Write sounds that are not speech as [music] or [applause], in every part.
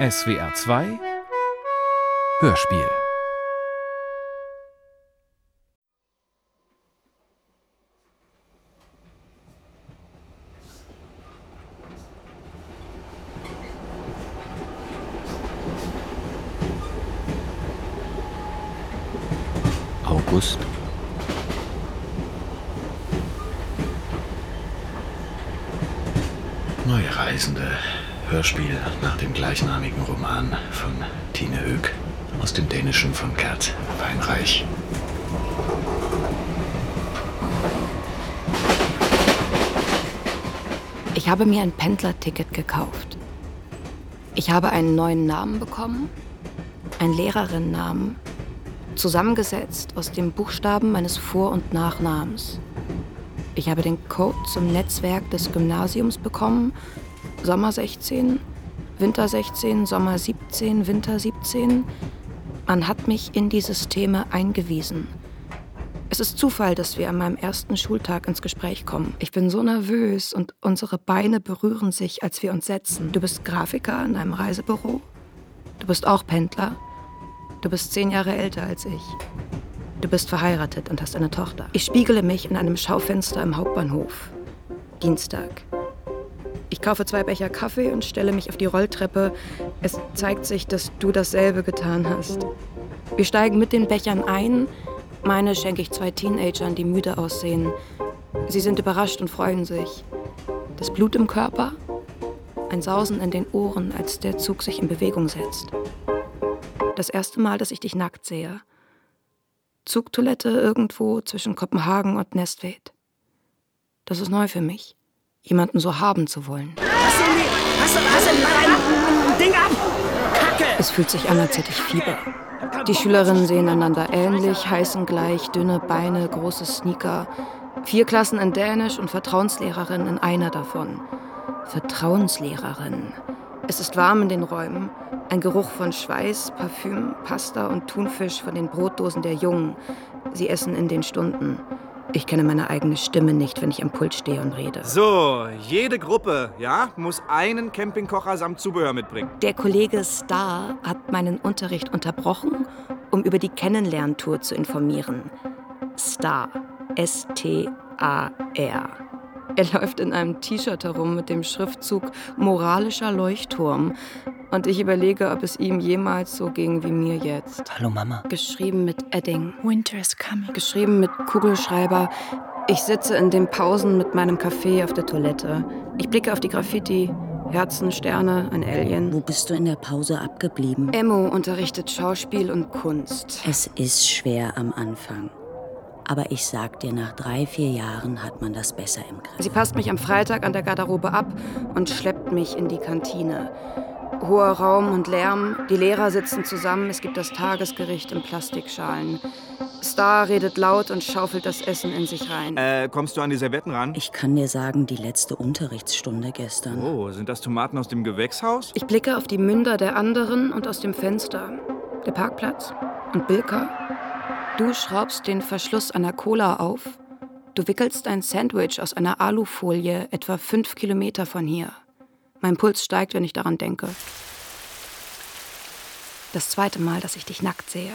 SWR 2 Hörspiel August. Neue Reisende. Hörspiel nach dem gleichnamigen Roman von Tine Höck aus dem Dänischen von Gerd Weinreich. Ich habe mir ein Pendlerticket gekauft. Ich habe einen neuen Namen bekommen, einen Lehrerinnennamen, zusammengesetzt aus den Buchstaben meines Vor- und Nachnamens. Ich habe den Code zum Netzwerk des Gymnasiums bekommen, Sommer 16, Winter 16, Sommer 17, Winter 17. Man hat mich in die Systeme eingewiesen. Es ist Zufall, dass wir an meinem ersten Schultag ins Gespräch kommen. Ich bin so nervös und unsere Beine berühren sich, als wir uns setzen. Du bist Grafiker in einem Reisebüro. Du bist auch Pendler. Du bist zehn Jahre älter als ich. Du bist verheiratet und hast eine Tochter. Ich spiegele mich in einem Schaufenster im Hauptbahnhof. Dienstag. Ich kaufe zwei Becher Kaffee und stelle mich auf die Rolltreppe. Es zeigt sich, dass du dasselbe getan hast. Wir steigen mit den Bechern ein. Meine schenke ich zwei Teenagern, die müde aussehen. Sie sind überrascht und freuen sich. Das Blut im Körper, ein Sausen in den Ohren, als der Zug sich in Bewegung setzt. Das erste Mal, dass ich dich nackt sehe. Zugtoilette irgendwo zwischen Kopenhagen und Nestved. Das ist neu für mich jemanden so haben zu wollen. Was denn? Was, was denn Ding ab? Kacke! Es fühlt sich an, als hätte ich Fieber. Die Schülerinnen sehen einander ähnlich, heißen gleich, dünne Beine, große Sneaker. Vier Klassen in Dänisch und Vertrauenslehrerin in einer davon. Vertrauenslehrerin. Es ist warm in den Räumen. Ein Geruch von Schweiß, Parfüm, Pasta und Thunfisch von den Brotdosen der Jungen. Sie essen in den Stunden. Ich kenne meine eigene Stimme nicht, wenn ich am Pult stehe und rede. So, jede Gruppe, ja, muss einen Campingkocher samt Zubehör mitbringen. Der Kollege Star hat meinen Unterricht unterbrochen, um über die Kennenlerntour zu informieren. Star. S-T-A-R. Er läuft in einem T-Shirt herum mit dem Schriftzug Moralischer Leuchtturm. Und ich überlege, ob es ihm jemals so ging wie mir jetzt. Hallo Mama. Geschrieben mit Edding. Winter is coming. Geschrieben mit Kugelschreiber. Ich sitze in den Pausen mit meinem Kaffee auf der Toilette. Ich blicke auf die Graffiti. Herzen, Sterne, ein Alien. Wo bist du in der Pause abgeblieben? Emmo unterrichtet Schauspiel und Kunst. Es ist schwer am Anfang. Aber ich sag dir, nach drei, vier Jahren hat man das besser im Griff. Sie passt mich am Freitag an der Garderobe ab und schleppt mich in die Kantine. Hoher Raum und Lärm, die Lehrer sitzen zusammen, es gibt das Tagesgericht in Plastikschalen. Star redet laut und schaufelt das Essen in sich rein. Äh, kommst du an die Servetten ran? Ich kann dir sagen, die letzte Unterrichtsstunde gestern. Oh, sind das Tomaten aus dem Gewächshaus? Ich blicke auf die Münder der anderen und aus dem Fenster. Der Parkplatz und Bilka. Du schraubst den Verschluss einer Cola auf. Du wickelst ein Sandwich aus einer Alufolie etwa fünf Kilometer von hier. Mein Puls steigt, wenn ich daran denke. Das zweite Mal, dass ich dich nackt sehe.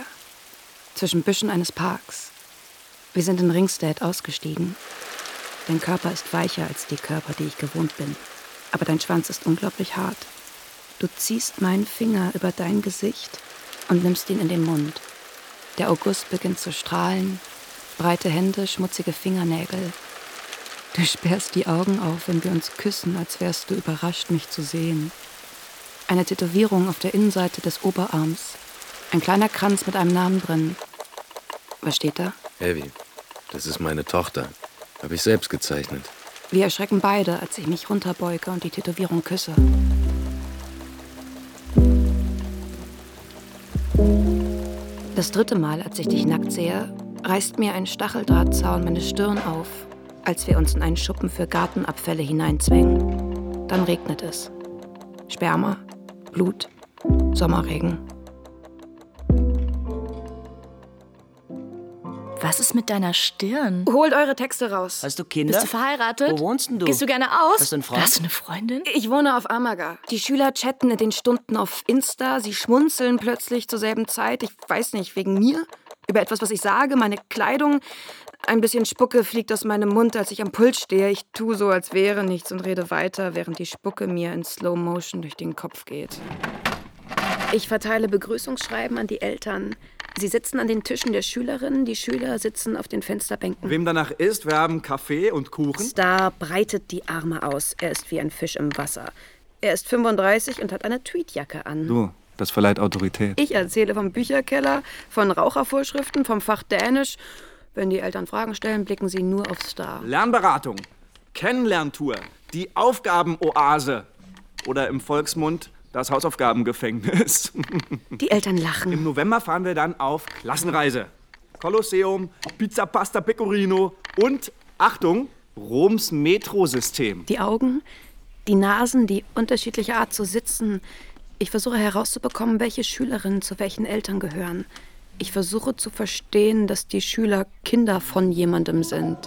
Zwischen Büschen eines Parks. Wir sind in Ringstead ausgestiegen. Dein Körper ist weicher als die Körper, die ich gewohnt bin. Aber dein Schwanz ist unglaublich hart. Du ziehst meinen Finger über dein Gesicht und nimmst ihn in den Mund. Der August beginnt zu strahlen. Breite Hände, schmutzige Fingernägel. Du sperrst die Augen auf, wenn wir uns küssen, als wärst du überrascht, mich zu sehen. Eine Tätowierung auf der Innenseite des Oberarms. Ein kleiner Kranz mit einem Namen drin. Was steht da? Heavy, das ist meine Tochter. Habe ich selbst gezeichnet. Wir erschrecken beide, als ich mich runterbeuge und die Tätowierung küsse. Das dritte Mal, als ich dich nackt sehe, reißt mir ein Stacheldrahtzaun meine Stirn auf, als wir uns in einen Schuppen für Gartenabfälle hineinzwängen. Dann regnet es. Sperma, Blut, Sommerregen. Was ist mit deiner Stirn? Holt eure Texte raus. Hast du Kinder? Bist du verheiratet? Wo wohnst denn du? Gehst du gerne aus? Hast du einen Freund? Hast du eine Freundin? Ich wohne auf Amaga. Die Schüler chatten in den Stunden auf Insta. Sie schmunzeln plötzlich zur selben Zeit. Ich weiß nicht, wegen mir? Über etwas, was ich sage, meine Kleidung. Ein bisschen Spucke fliegt aus meinem Mund, als ich am Pult stehe. Ich tue so, als wäre nichts und rede weiter, während die Spucke mir in Slow Motion durch den Kopf geht. Ich verteile Begrüßungsschreiben an die Eltern. Sie sitzen an den Tischen der Schülerinnen, die Schüler sitzen auf den Fensterbänken. Wem danach ist, wir haben Kaffee und Kuchen. Star breitet die Arme aus. Er ist wie ein Fisch im Wasser. Er ist 35 und hat eine Tweetjacke an. Du, das verleiht Autorität. Ich erzähle vom Bücherkeller, von Rauchervorschriften, vom Fach Dänisch. Wenn die Eltern Fragen stellen, blicken sie nur auf Star. Lernberatung, Kennenlerntour, die Aufgabenoase oder im Volksmund das Hausaufgabengefängnis. [laughs] Die Eltern lachen. Im November fahren wir dann auf Klassenreise. Kolosseum, Pizza Pasta Pecorino und, Achtung, Roms Metrosystem. Die Augen, die Nasen, die unterschiedliche Art zu sitzen. Ich versuche herauszubekommen, welche Schülerinnen zu welchen Eltern gehören. Ich versuche zu verstehen, dass die Schüler Kinder von jemandem sind.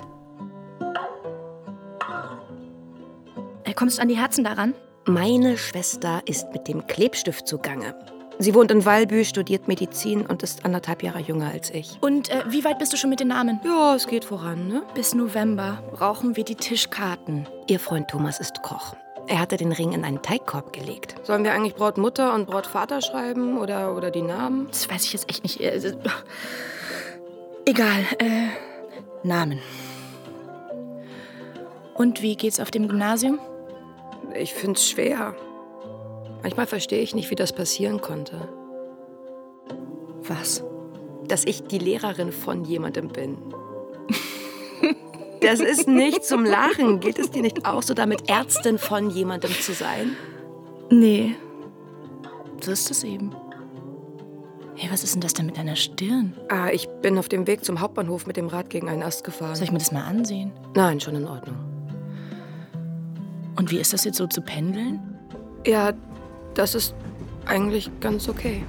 Äh, Kommst du an die Herzen daran? Meine Schwester ist mit dem Klebstift zugange. Sie wohnt in Walbü, studiert Medizin und ist anderthalb Jahre jünger als ich. Und äh, wie weit bist du schon mit den Namen? Ja, es geht voran, ne? Bis November brauchen wir die Tischkarten. Ihr Freund Thomas ist Koch. Er hatte den Ring in einen Teigkorb gelegt. Sollen wir eigentlich Brautmutter und Brautvater schreiben oder, oder die Namen? Das weiß ich jetzt echt nicht. Äh, äh, Egal. Äh, Namen. Und wie geht's auf dem Gymnasium? Ich find's schwer. Manchmal verstehe ich nicht, wie das passieren konnte. Was? Dass ich die Lehrerin von jemandem bin. [laughs] Das ist nicht zum Lachen. Geht es dir nicht auch so, damit Ärztin von jemandem zu sein? Nee. So ist es eben. Hey, was ist denn das denn mit deiner Stirn? Ah, ich bin auf dem Weg zum Hauptbahnhof mit dem Rad gegen einen Ast gefahren. Soll ich mir das mal ansehen? Nein, schon in Ordnung. Und wie ist das jetzt so zu pendeln? Ja, das ist eigentlich ganz okay.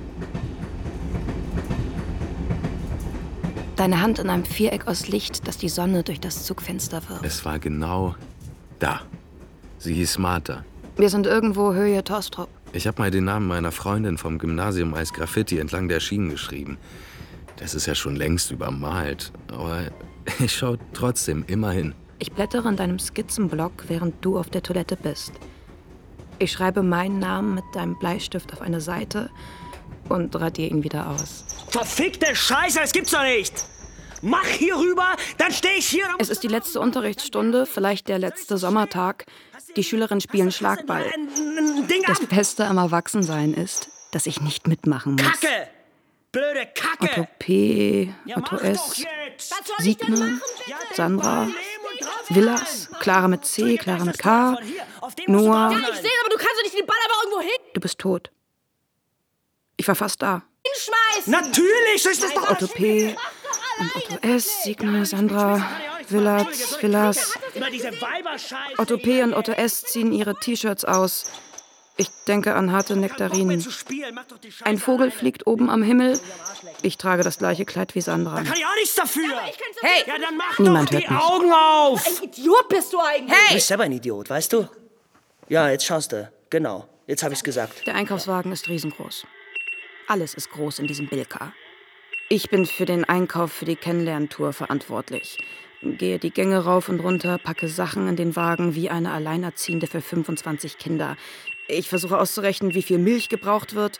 Deine Hand in einem Viereck aus Licht, das die Sonne durch das Zugfenster wirft. Es war genau da. Sie hieß Martha. Wir sind irgendwo Höhe Tostrop. Ich habe mal den Namen meiner Freundin vom Gymnasium als Graffiti entlang der Schienen geschrieben. Das ist ja schon längst übermalt. Aber [laughs] ich schaue trotzdem immer hin. Ich blättere in deinem Skizzenblock, während du auf der Toilette bist. Ich schreibe meinen Namen mit deinem Bleistift auf eine Seite und radiere ihn wieder aus. Verfickte Scheiße, das gibt's doch nicht! Mach hier rüber, dann stehe ich hier. Es ist die letzte Unterrichtsstunde, vielleicht der letzte Sommertag. Die Schülerinnen spielen Schlagball. Das Beste am Erwachsensein ist, dass ich nicht mitmachen muss. Kacke! Blöde Kacke! Otto P., Otto S.! Sigmar, Sandra, Villas, Clara mit C, Clara mit K, Noah. Ich sehe, aber du kannst doch nicht den Ball aber irgendwo hin. Du bist tot. Ich war fast da. Hinschmeißen. Natürlich, so ist das doch Otto P. und Otto S., Sigmar, Sandra, Villas, Villas. Otto P. und Otto S. ziehen ihre T-Shirts aus. Ich denke an harte Nektarinen. Ein Vogel fliegt oben am Himmel. Ich trage das gleiche Kleid wie Sandra. Kann ich auch nichts dafür. Hey, Ja, dann mach Niemand doch die hört mich. Augen auf. Idiot bist du eigentlich. Du bist selber ein Idiot, weißt du? Ja, jetzt schaust du. Genau. Jetzt habe ich's gesagt. Der Einkaufswagen ist riesengroß. Alles ist groß in diesem Bilka. Ich bin für den Einkauf für die Kennenlerntour verantwortlich. Gehe die Gänge rauf und runter, packe Sachen in den Wagen wie eine Alleinerziehende für 25 Kinder. Ich versuche auszurechnen, wie viel Milch gebraucht wird.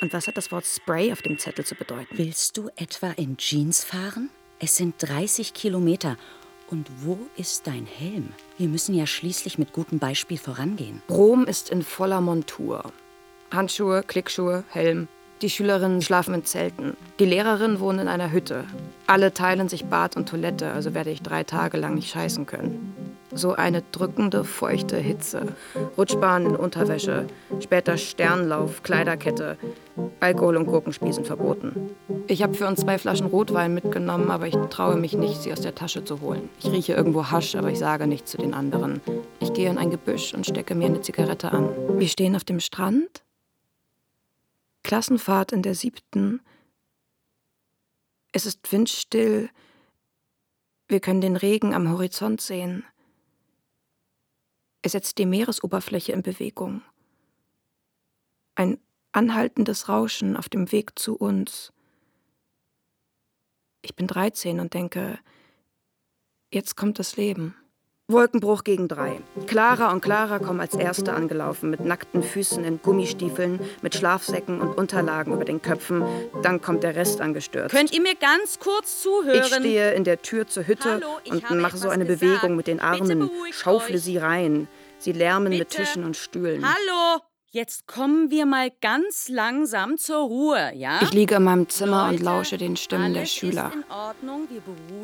Und was hat das Wort Spray auf dem Zettel zu bedeuten? Willst du etwa in Jeans fahren? Es sind 30 Kilometer. Und wo ist dein Helm? Wir müssen ja schließlich mit gutem Beispiel vorangehen. Rom ist in voller Montur. Handschuhe, Klickschuhe, Helm. Die Schülerinnen schlafen in Zelten. Die Lehrerinnen wohnen in einer Hütte. Alle teilen sich Bad und Toilette, also werde ich drei Tage lang nicht scheißen können. So eine drückende, feuchte Hitze. Rutschbahn in Unterwäsche. Später Sternlauf, Kleiderkette. Alkohol und Gurkenspiel sind verboten. Ich habe für uns zwei Flaschen Rotwein mitgenommen, aber ich traue mich nicht, sie aus der Tasche zu holen. Ich rieche irgendwo Hasch, aber ich sage nichts zu den anderen. Ich gehe in ein Gebüsch und stecke mir eine Zigarette an. Wir stehen auf dem Strand. Klassenfahrt in der siebten. Es ist windstill. Wir können den Regen am Horizont sehen. Er setzt die Meeresoberfläche in Bewegung. Ein anhaltendes Rauschen auf dem Weg zu uns. Ich bin 13 und denke, jetzt kommt das Leben. Wolkenbruch gegen drei. Clara und Clara kommen als Erste angelaufen, mit nackten Füßen in Gummistiefeln, mit Schlafsäcken und Unterlagen über den Köpfen. Dann kommt der Rest angestürzt. Könnt ihr mir ganz kurz zuhören? Ich stehe in der Tür zur Hütte Hallo, und mache so eine gesagt. Bewegung mit den Armen, schaufle euch. sie rein. Sie lärmen mit Bitte. Tischen und Stühlen. Hallo! Jetzt kommen wir mal ganz langsam zur Ruhe, ja? Ich liege in meinem Zimmer und Leute, lausche den Stimmen der Schüler.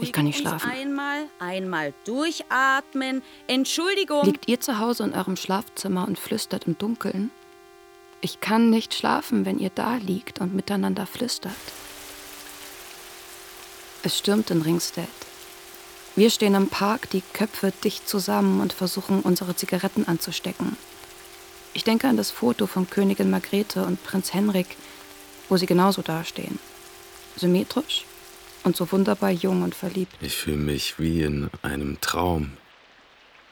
Ich kann nicht schlafen. Einmal, einmal durchatmen. Entschuldigung. Liegt ihr zu Hause in eurem Schlafzimmer und flüstert im Dunkeln? Ich kann nicht schlafen, wenn ihr da liegt und miteinander flüstert. Es stürmt in Ringstead. Wir stehen im Park, die Köpfe dicht zusammen und versuchen, unsere Zigaretten anzustecken. Ich denke an das Foto von Königin Margrethe und Prinz Henrik, wo sie genauso dastehen. Symmetrisch und so wunderbar jung und verliebt. Ich fühle mich wie in einem Traum.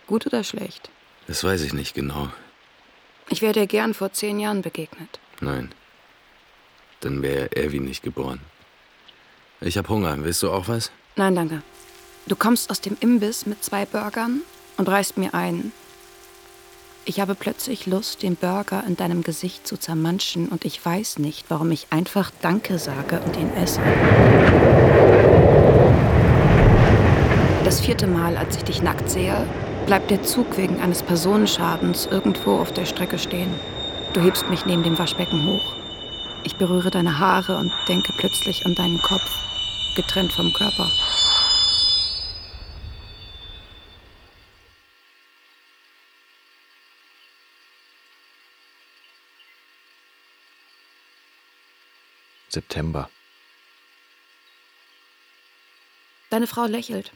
Gut oder schlecht? Das weiß ich nicht genau. Ich wäre dir gern vor zehn Jahren begegnet. Nein. Dann wäre Erwin nicht geboren. Ich hab Hunger. Willst du auch was? Nein, danke. Du kommst aus dem Imbiss mit zwei Burgern und reißt mir ein. Ich habe plötzlich Lust, den Burger in deinem Gesicht zu zermanschen und ich weiß nicht, warum ich einfach Danke sage und ihn esse. Das vierte Mal, als ich dich nackt sehe, bleibt der Zug wegen eines Personenschadens irgendwo auf der Strecke stehen. Du hebst mich neben dem Waschbecken hoch. Ich berühre deine Haare und denke plötzlich an deinen Kopf, getrennt vom Körper. September. Deine Frau lächelt.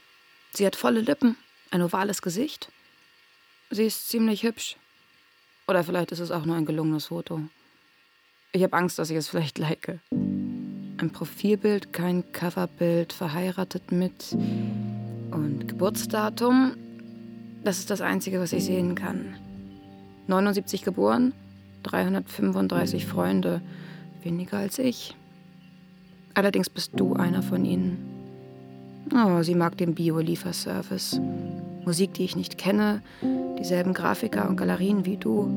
Sie hat volle Lippen, ein ovales Gesicht. Sie ist ziemlich hübsch. Oder vielleicht ist es auch nur ein gelungenes Foto. Ich habe Angst, dass ich es vielleicht like. Ein Profilbild, kein Coverbild, verheiratet mit. Und Geburtsdatum, das ist das Einzige, was ich sehen kann. 79 geboren, 335 Freunde, weniger als ich. Allerdings bist du einer von ihnen. Oh, sie mag den Bio-Lieferservice. Musik, die ich nicht kenne, dieselben Grafiker und Galerien wie du.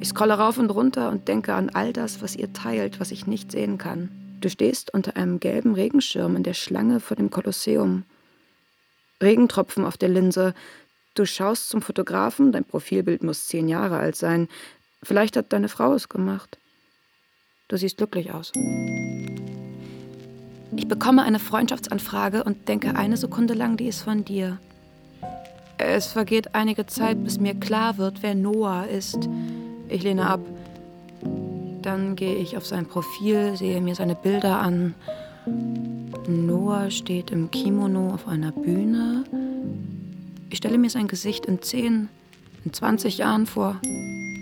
Ich scrolle rauf und runter und denke an all das, was ihr teilt, was ich nicht sehen kann. Du stehst unter einem gelben Regenschirm in der Schlange vor dem Kolosseum. Regentropfen auf der Linse. Du schaust zum Fotografen, dein Profilbild muss zehn Jahre alt sein. Vielleicht hat deine Frau es gemacht. Du siehst glücklich aus. Ich bekomme eine Freundschaftsanfrage und denke eine Sekunde lang, die ist von dir. Es vergeht einige Zeit, bis mir klar wird, wer Noah ist. Ich lehne ab. Dann gehe ich auf sein Profil, sehe mir seine Bilder an. Noah steht im Kimono auf einer Bühne. Ich stelle mir sein Gesicht in 10, in 20 Jahren vor.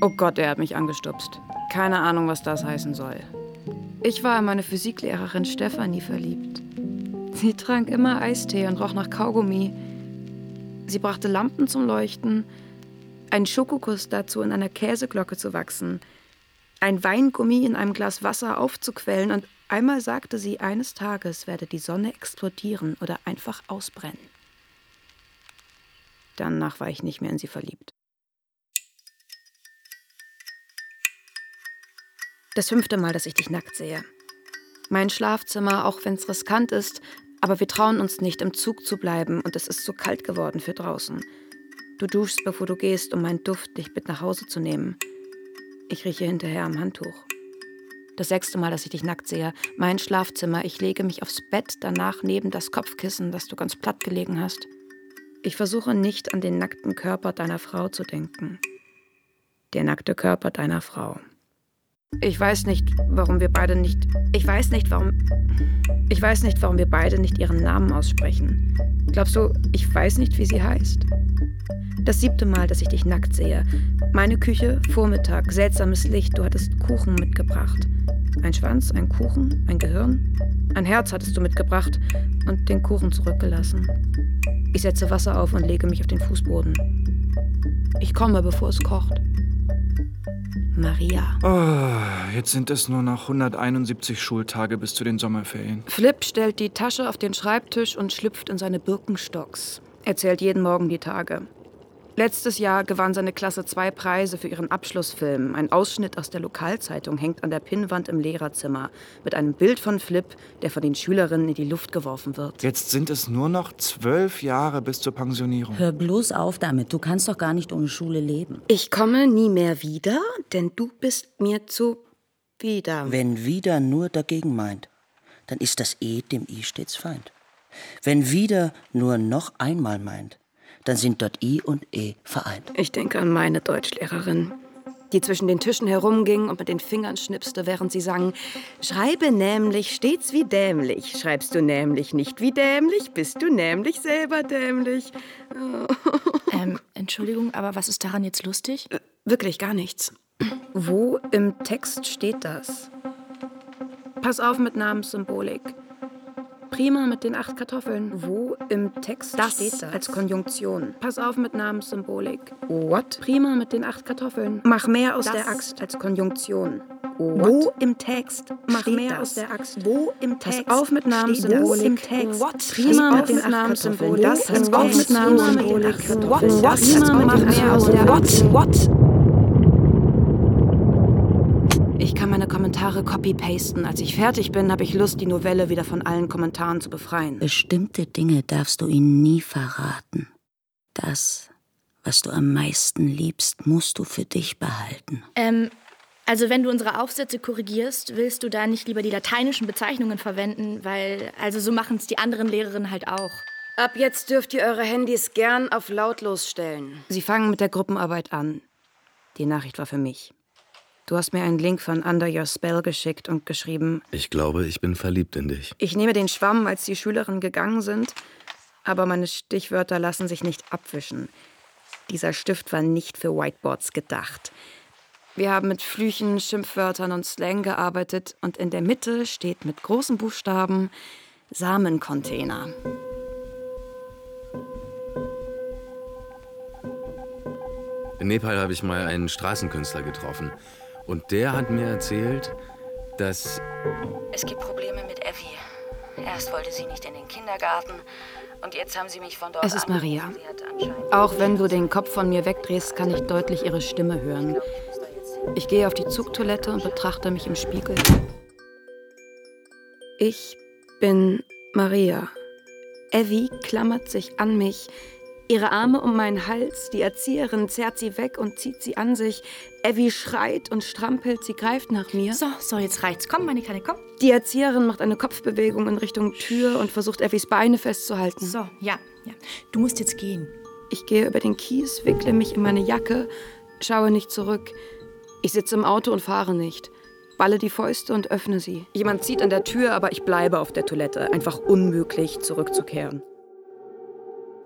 Oh Gott, er hat mich angestupst. Keine Ahnung, was das heißen soll. Ich war in meine Physiklehrerin Stefanie verliebt. Sie trank immer Eistee und roch nach Kaugummi. Sie brachte Lampen zum Leuchten, einen Schokokuss dazu, in einer Käseglocke zu wachsen, ein Weingummi in einem Glas Wasser aufzuquellen und einmal sagte sie, eines Tages werde die Sonne explodieren oder einfach ausbrennen. Danach war ich nicht mehr in sie verliebt. Das fünfte Mal, dass ich dich nackt sehe. Mein Schlafzimmer, auch wenn es riskant ist, aber wir trauen uns nicht, im Zug zu bleiben und es ist so kalt geworden für draußen. Du duschst, bevor du gehst, um meinen Duft dich mit nach Hause zu nehmen. Ich rieche hinterher am Handtuch. Das sechste Mal, dass ich dich nackt sehe. Mein Schlafzimmer. Ich lege mich aufs Bett, danach neben das Kopfkissen, das du ganz platt gelegen hast. Ich versuche nicht an den nackten Körper deiner Frau zu denken. Der nackte Körper deiner Frau. Ich weiß nicht, warum wir beide nicht. Ich weiß nicht, warum. Ich weiß nicht, warum wir beide nicht ihren Namen aussprechen. Glaubst du, ich weiß nicht, wie sie heißt? Das siebte Mal, dass ich dich nackt sehe. Meine Küche, Vormittag, seltsames Licht, du hattest Kuchen mitgebracht. Ein Schwanz, ein Kuchen, ein Gehirn. Ein Herz hattest du mitgebracht und den Kuchen zurückgelassen. Ich setze Wasser auf und lege mich auf den Fußboden. Ich komme, bevor es kocht. Maria. Oh, jetzt sind es nur noch 171 Schultage bis zu den Sommerferien. Flip stellt die Tasche auf den Schreibtisch und schlüpft in seine Birkenstocks. Er zählt jeden Morgen die Tage. Letztes Jahr gewann seine Klasse zwei Preise für ihren Abschlussfilm. Ein Ausschnitt aus der Lokalzeitung hängt an der Pinnwand im Lehrerzimmer mit einem Bild von Flip, der von den Schülerinnen in die Luft geworfen wird. Jetzt sind es nur noch zwölf Jahre bis zur Pensionierung. Hör bloß auf damit. Du kannst doch gar nicht ohne Schule leben. Ich komme nie mehr wieder, denn du bist mir zu wieder. Wenn wieder nur dagegen meint, dann ist das E dem I stets Feind. Wenn wieder nur noch einmal meint, dann sind dort I und E vereint. Ich denke an meine Deutschlehrerin, die zwischen den Tischen herumging und mit den Fingern schnipste, während sie sang: Schreibe nämlich stets wie dämlich. Schreibst du nämlich nicht wie dämlich, bist du nämlich selber dämlich. [laughs] Ähm, Entschuldigung, aber was ist daran jetzt lustig? Wirklich gar nichts. Wo im Text steht das? Pass auf mit Namenssymbolik. Prima mit den acht Kartoffeln. Wo im Text Das steht das? Als Konjunktion. Pass auf mit Namenssymbolik. What? Prima mit den acht Kartoffeln. Mach mehr aus Das- der Axt als Konjunktion. Wo im Text Mach steht mehr das? aus der Axt. Wo im Pass Text auf mit Namenssymbolik. Im Text. What? Pass Prima mit den acht Namenssymbolik. Kartoffeln. Das pass auf mit Namenssymbolik. den acht Kartoffeln. What? Prima mach mit mehr aus der What? What? Ich kann meine Kommentare copy-pasten. Als ich fertig bin, habe ich Lust, die Novelle wieder von allen Kommentaren zu befreien. Bestimmte Dinge darfst du ihnen nie verraten. Das, was du am meisten liebst, musst du für dich behalten. Ähm, also wenn du unsere Aufsätze korrigierst, willst du da nicht lieber die lateinischen Bezeichnungen verwenden, weil, also so machen es die anderen Lehrerinnen halt auch. Ab jetzt dürft ihr eure Handys gern auf lautlos stellen. Sie fangen mit der Gruppenarbeit an. Die Nachricht war für mich. Du hast mir einen Link von Under Your Spell geschickt und geschrieben, Ich glaube, ich bin verliebt in dich. ich nehme den Schwamm, als die Schülerinnen gegangen sind, aber meine Stichwörter lassen sich nicht abwischen. Dieser Stift war nicht für Whiteboards gedacht. Wir haben mit Flüchen, Schimpfwörtern und Slang gearbeitet und in der Mitte steht mit großen Buchstaben Samencontainer. In Nepal habe ich mal einen Straßenkünstler getroffen. Und der hat mir erzählt, dass. Es gibt Probleme mit Effie. Erst wollte sie nicht in den Kindergarten und jetzt haben sie mich von dort Es ist. Maria. Auch wenn du den Kopf von mir wegdrehst, kann ich deutlich ihre Stimme hören. Ich gehe auf die Zugtoilette und betrachte mich im Spiegel. Ich bin Maria. Evie klammert sich an mich. Ihre Arme um meinen Hals, die Erzieherin zerrt sie weg und zieht sie an sich. Evie schreit und strampelt, sie greift nach mir. So, so, jetzt reicht's. Komm, meine Kleine, komm. Die Erzieherin macht eine Kopfbewegung in Richtung Tür und versucht Effies Beine festzuhalten. So, ja, ja. Du musst jetzt gehen. Ich gehe über den Kies, wickle mich in meine Jacke, schaue nicht zurück. Ich sitze im Auto und fahre nicht. Balle die Fäuste und öffne sie. Jemand zieht an der Tür, aber ich bleibe auf der Toilette. Einfach unmöglich, zurückzukehren.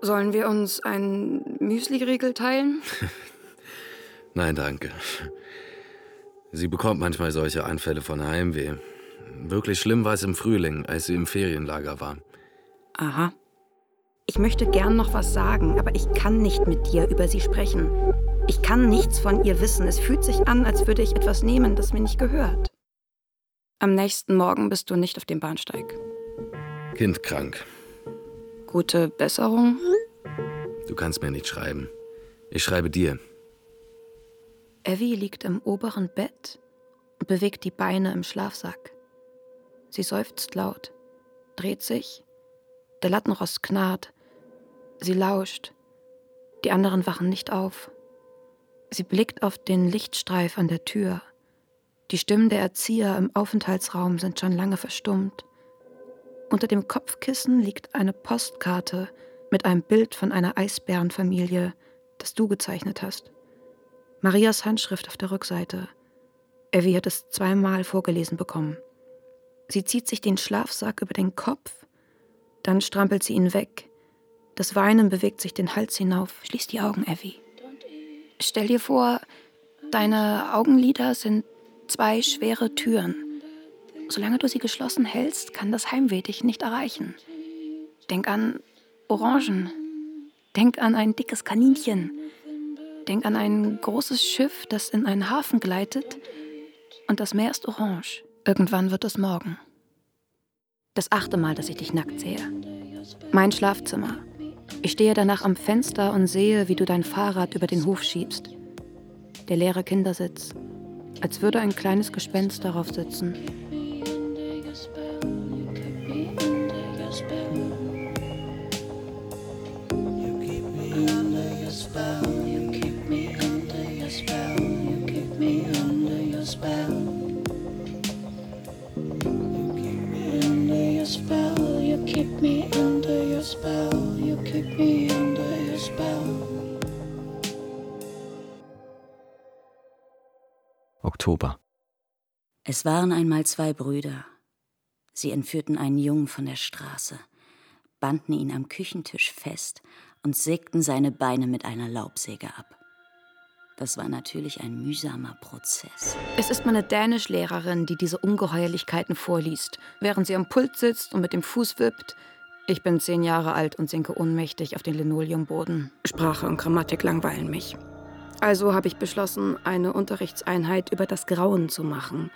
Sollen wir uns einen Müsli-Riegel teilen? [laughs] Nein, danke. Sie bekommt manchmal solche Anfälle von Heimweh. Wirklich schlimm war es im Frühling, als sie im Ferienlager war. Aha. Ich möchte gern noch was sagen, aber ich kann nicht mit dir über sie sprechen. Ich kann nichts von ihr wissen. Es fühlt sich an, als würde ich etwas nehmen, das mir nicht gehört. Am nächsten Morgen bist du nicht auf dem Bahnsteig. Kind krank. Gute Besserung? Du kannst mir nicht schreiben. Ich schreibe dir. Evie liegt im oberen Bett und bewegt die Beine im Schlafsack. Sie seufzt laut, dreht sich, der Lattenrost knarrt. Sie lauscht. Die anderen wachen nicht auf. Sie blickt auf den Lichtstreif an der Tür. Die Stimmen der Erzieher im Aufenthaltsraum sind schon lange verstummt. Unter dem Kopfkissen liegt eine Postkarte mit einem Bild von einer Eisbärenfamilie, das du gezeichnet hast. Marias Handschrift auf der Rückseite. Evie hat es zweimal vorgelesen bekommen. Sie zieht sich den Schlafsack über den Kopf, dann strampelt sie ihn weg. Das Weinen bewegt sich den Hals hinauf. Schließ die Augen, Evie. Stell dir vor, deine Augenlider sind zwei schwere Türen. solange du sie geschlossen hältst, kann das Heimweh dich nicht erreichen. Denk an Orangen. Denk an ein dickes Kaninchen. Denk an ein großes Schiff, das in einen Hafen gleitet und das Meer ist orange. Irgendwann wird es morgen. Das achte Mal, dass ich dich nackt sehe. Mein Schlafzimmer. Ich stehe danach am Fenster und sehe, wie du dein Fahrrad über den Hof schiebst. Der leere Kindersitz. Als würde ein kleines Gespenst darauf sitzen. Oktober. Es waren einmal zwei Brüder. Sie entführten einen Jungen von der Straße, banden ihn am Küchentisch fest und sägten seine Beine mit einer Laubsäge ab. Das war natürlich ein mühsamer Prozess. Es ist meine Dänischlehrerin, die diese Ungeheuerlichkeiten vorliest, während sie am Pult sitzt und mit dem Fuß wippt. Ich bin zehn Jahre alt und sinke ohnmächtig auf den Linoleumboden. Sprache und Grammatik langweilen mich. Also habe ich beschlossen, eine Unterrichtseinheit über das Grauen zu machen.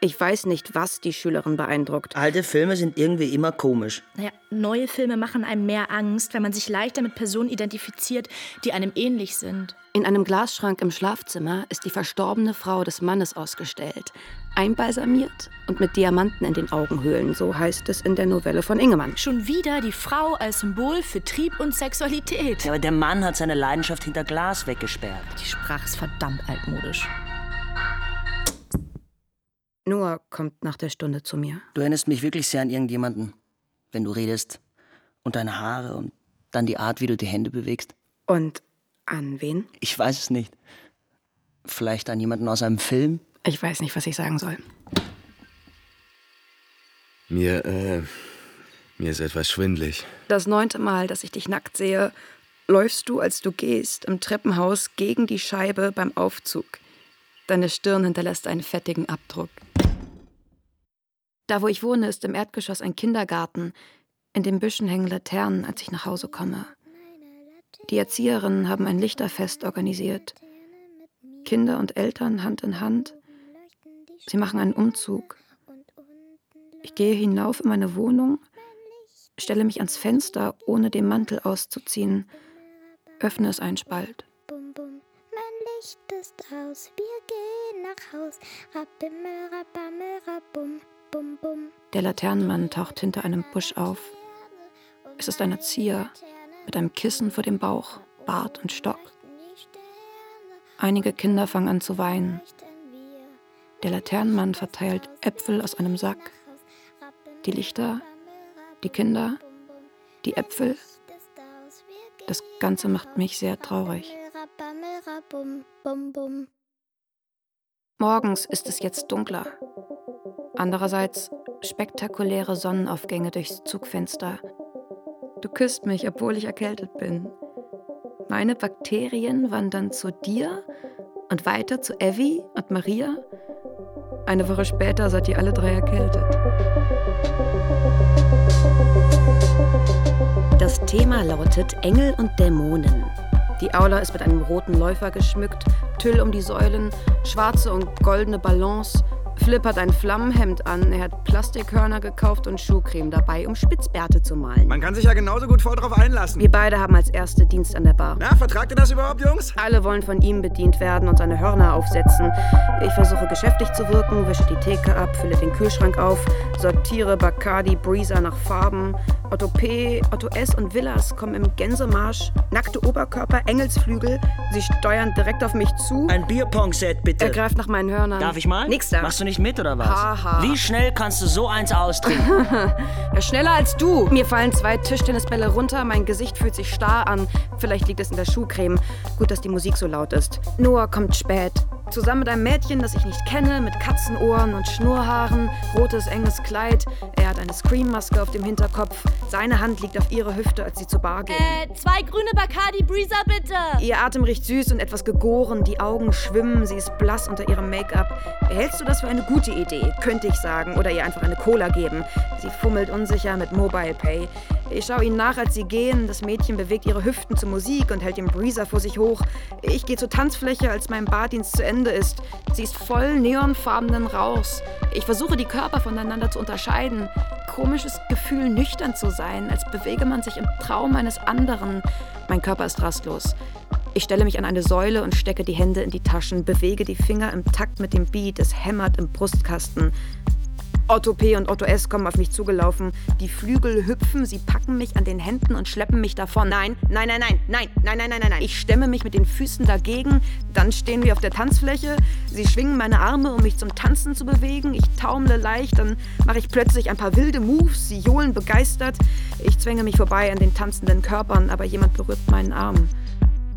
Ich weiß nicht, was die Schülerin beeindruckt. Alte Filme sind irgendwie immer komisch. Naja, neue Filme machen einem mehr Angst, weil man sich leichter mit Personen identifiziert, die einem ähnlich sind. In einem Glasschrank im Schlafzimmer ist die verstorbene Frau des Mannes ausgestellt. Einbalsamiert und mit Diamanten in den Augenhöhlen, so heißt es in der Novelle von Ingemann. Schon wieder die Frau als Symbol für Trieb und Sexualität. Ja, aber der Mann hat seine Leidenschaft hinter Glas weggesperrt. Die Sprache ist verdammt altmodisch. Noah kommt nach der Stunde zu mir. Du erinnerst mich wirklich sehr an irgendjemanden, wenn du redest. Und deine Haare und dann die Art, wie du die Hände bewegst. Und an wen? Ich weiß es nicht. Vielleicht an jemanden aus einem Film? Ich weiß nicht, was ich sagen soll. Mir, äh, mir ist etwas schwindlig. Das neunte Mal, dass ich dich nackt sehe, läufst du, als du gehst, im Treppenhaus gegen die Scheibe beim Aufzug. Deine Stirn hinterlässt einen fettigen Abdruck. Da, wo ich wohne, ist im Erdgeschoss ein Kindergarten. In den Büschen hängen Laternen, als ich nach Hause komme. Die Erzieherinnen haben ein Lichterfest organisiert. Kinder und Eltern Hand in Hand. Sie machen einen Umzug. Ich gehe hinauf in meine Wohnung, stelle mich ans Fenster, ohne den Mantel auszuziehen, öffne es einen Spalt. Bum, bum, mein Licht ist aus, wir gehen nach Haus. Rabimmel, rabammel, rabum, bum, bum. Der Laternenmann taucht hinter einem Busch auf. Es ist ein Erzieher mit einem Kissen vor dem Bauch, Bart und Stock. Einige Kinder fangen an zu weinen. Der Laternenmann verteilt Äpfel aus einem Sack. Die Lichter, die Kinder, die Äpfel. Das Ganze macht mich sehr traurig. Morgens ist es jetzt dunkler. Andererseits spektakuläre Sonnenaufgänge durchs Zugfenster. Du küsst mich, obwohl ich erkältet bin. Meine Bakterien wandern zu dir und weiter zu Evie und Maria. Eine Woche später seid ihr alle drei erkältet. Das Thema lautet Engel und Dämonen. Die Aula ist mit einem roten Läufer geschmückt, Tüll um die Säulen, schwarze und goldene Ballons. Flip hat ein Flammenhemd an, er hat Plastikhörner gekauft und Schuhcreme dabei, um Spitzbärte zu malen. Man kann sich ja genauso gut voll drauf einlassen. Wir beide haben als Erste Dienst an der Bar. Na, vertragt ihr das überhaupt, Jungs? Alle wollen von ihm bedient werden und seine Hörner aufsetzen. Ich versuche geschäftig zu wirken, wische die Theke ab, fülle den Kühlschrank auf, sortiere Bacardi Breezer nach Farben. Otto P., Otto S. und Villas kommen im Gänsemarsch, nackte Oberkörper, Engelsflügel. Sie steuern direkt auf mich zu. Ein Bierpong-Set, bitte. Er greift nach meinen Hörnern. Darf ich mal? Nix da. Machst du nicht mit oder was? Haha. Wie schnell kannst du so eins austrinken? [laughs] Ja, schneller als du. Mir fallen zwei Tischtennisbälle runter, mein Gesicht fühlt sich starr an. Vielleicht liegt es in der Schuhcreme. Gut, dass die Musik so laut ist. Noah kommt spät. Zusammen mit einem Mädchen, das ich nicht kenne, mit Katzenohren und Schnurrhaaren, rotes, enges Kleid. Er hat eine Scream-Maske auf dem Hinterkopf. Seine Hand liegt auf ihre Hüfte, als sie zur Bar gehen. Äh, zwei grüne Bacardi Breezer, bitte. Ihr Atem riecht süß und etwas gegoren, die Augen schwimmen, sie ist blass unter ihrem Make-up. Hältst du das für eine gute Idee, könnte ich sagen, oder ihr einfach eine Cola geben? Sie fummelt unsicher mit Mobile Pay. Ich schaue ihnen nach, als sie gehen. Das Mädchen bewegt ihre Hüften zur Musik und hält den Breezer vor sich hoch. Ich gehe zur Tanzfläche, als mein Bardienst zu Ende ist. Sie ist voll neonfarbenen Rauchs. Ich versuche, die Körper voneinander zu unterscheiden. Komisches Gefühl, nüchtern zu sein, als bewege man sich im Traum eines anderen. Mein Körper ist rastlos. Ich stelle mich an eine Säule und stecke die Hände in die Taschen, bewege die Finger im Takt mit dem Beat, es hämmert im Brustkasten. Otto P. und Otto S. kommen auf mich zugelaufen. Die Flügel hüpfen, sie packen mich an den Händen und schleppen mich davon. Nein, nein, nein, nein, nein, nein, nein, nein, nein, nein. Ich stemme mich mit den Füßen dagegen. Dann stehen wir auf der Tanzfläche. Sie schwingen meine Arme, um mich zum Tanzen zu bewegen. Ich taumle leicht, dann mache ich plötzlich ein paar wilde Moves. Sie johlen begeistert. Ich zwänge mich vorbei an den tanzenden Körpern, aber jemand berührt meinen Arm.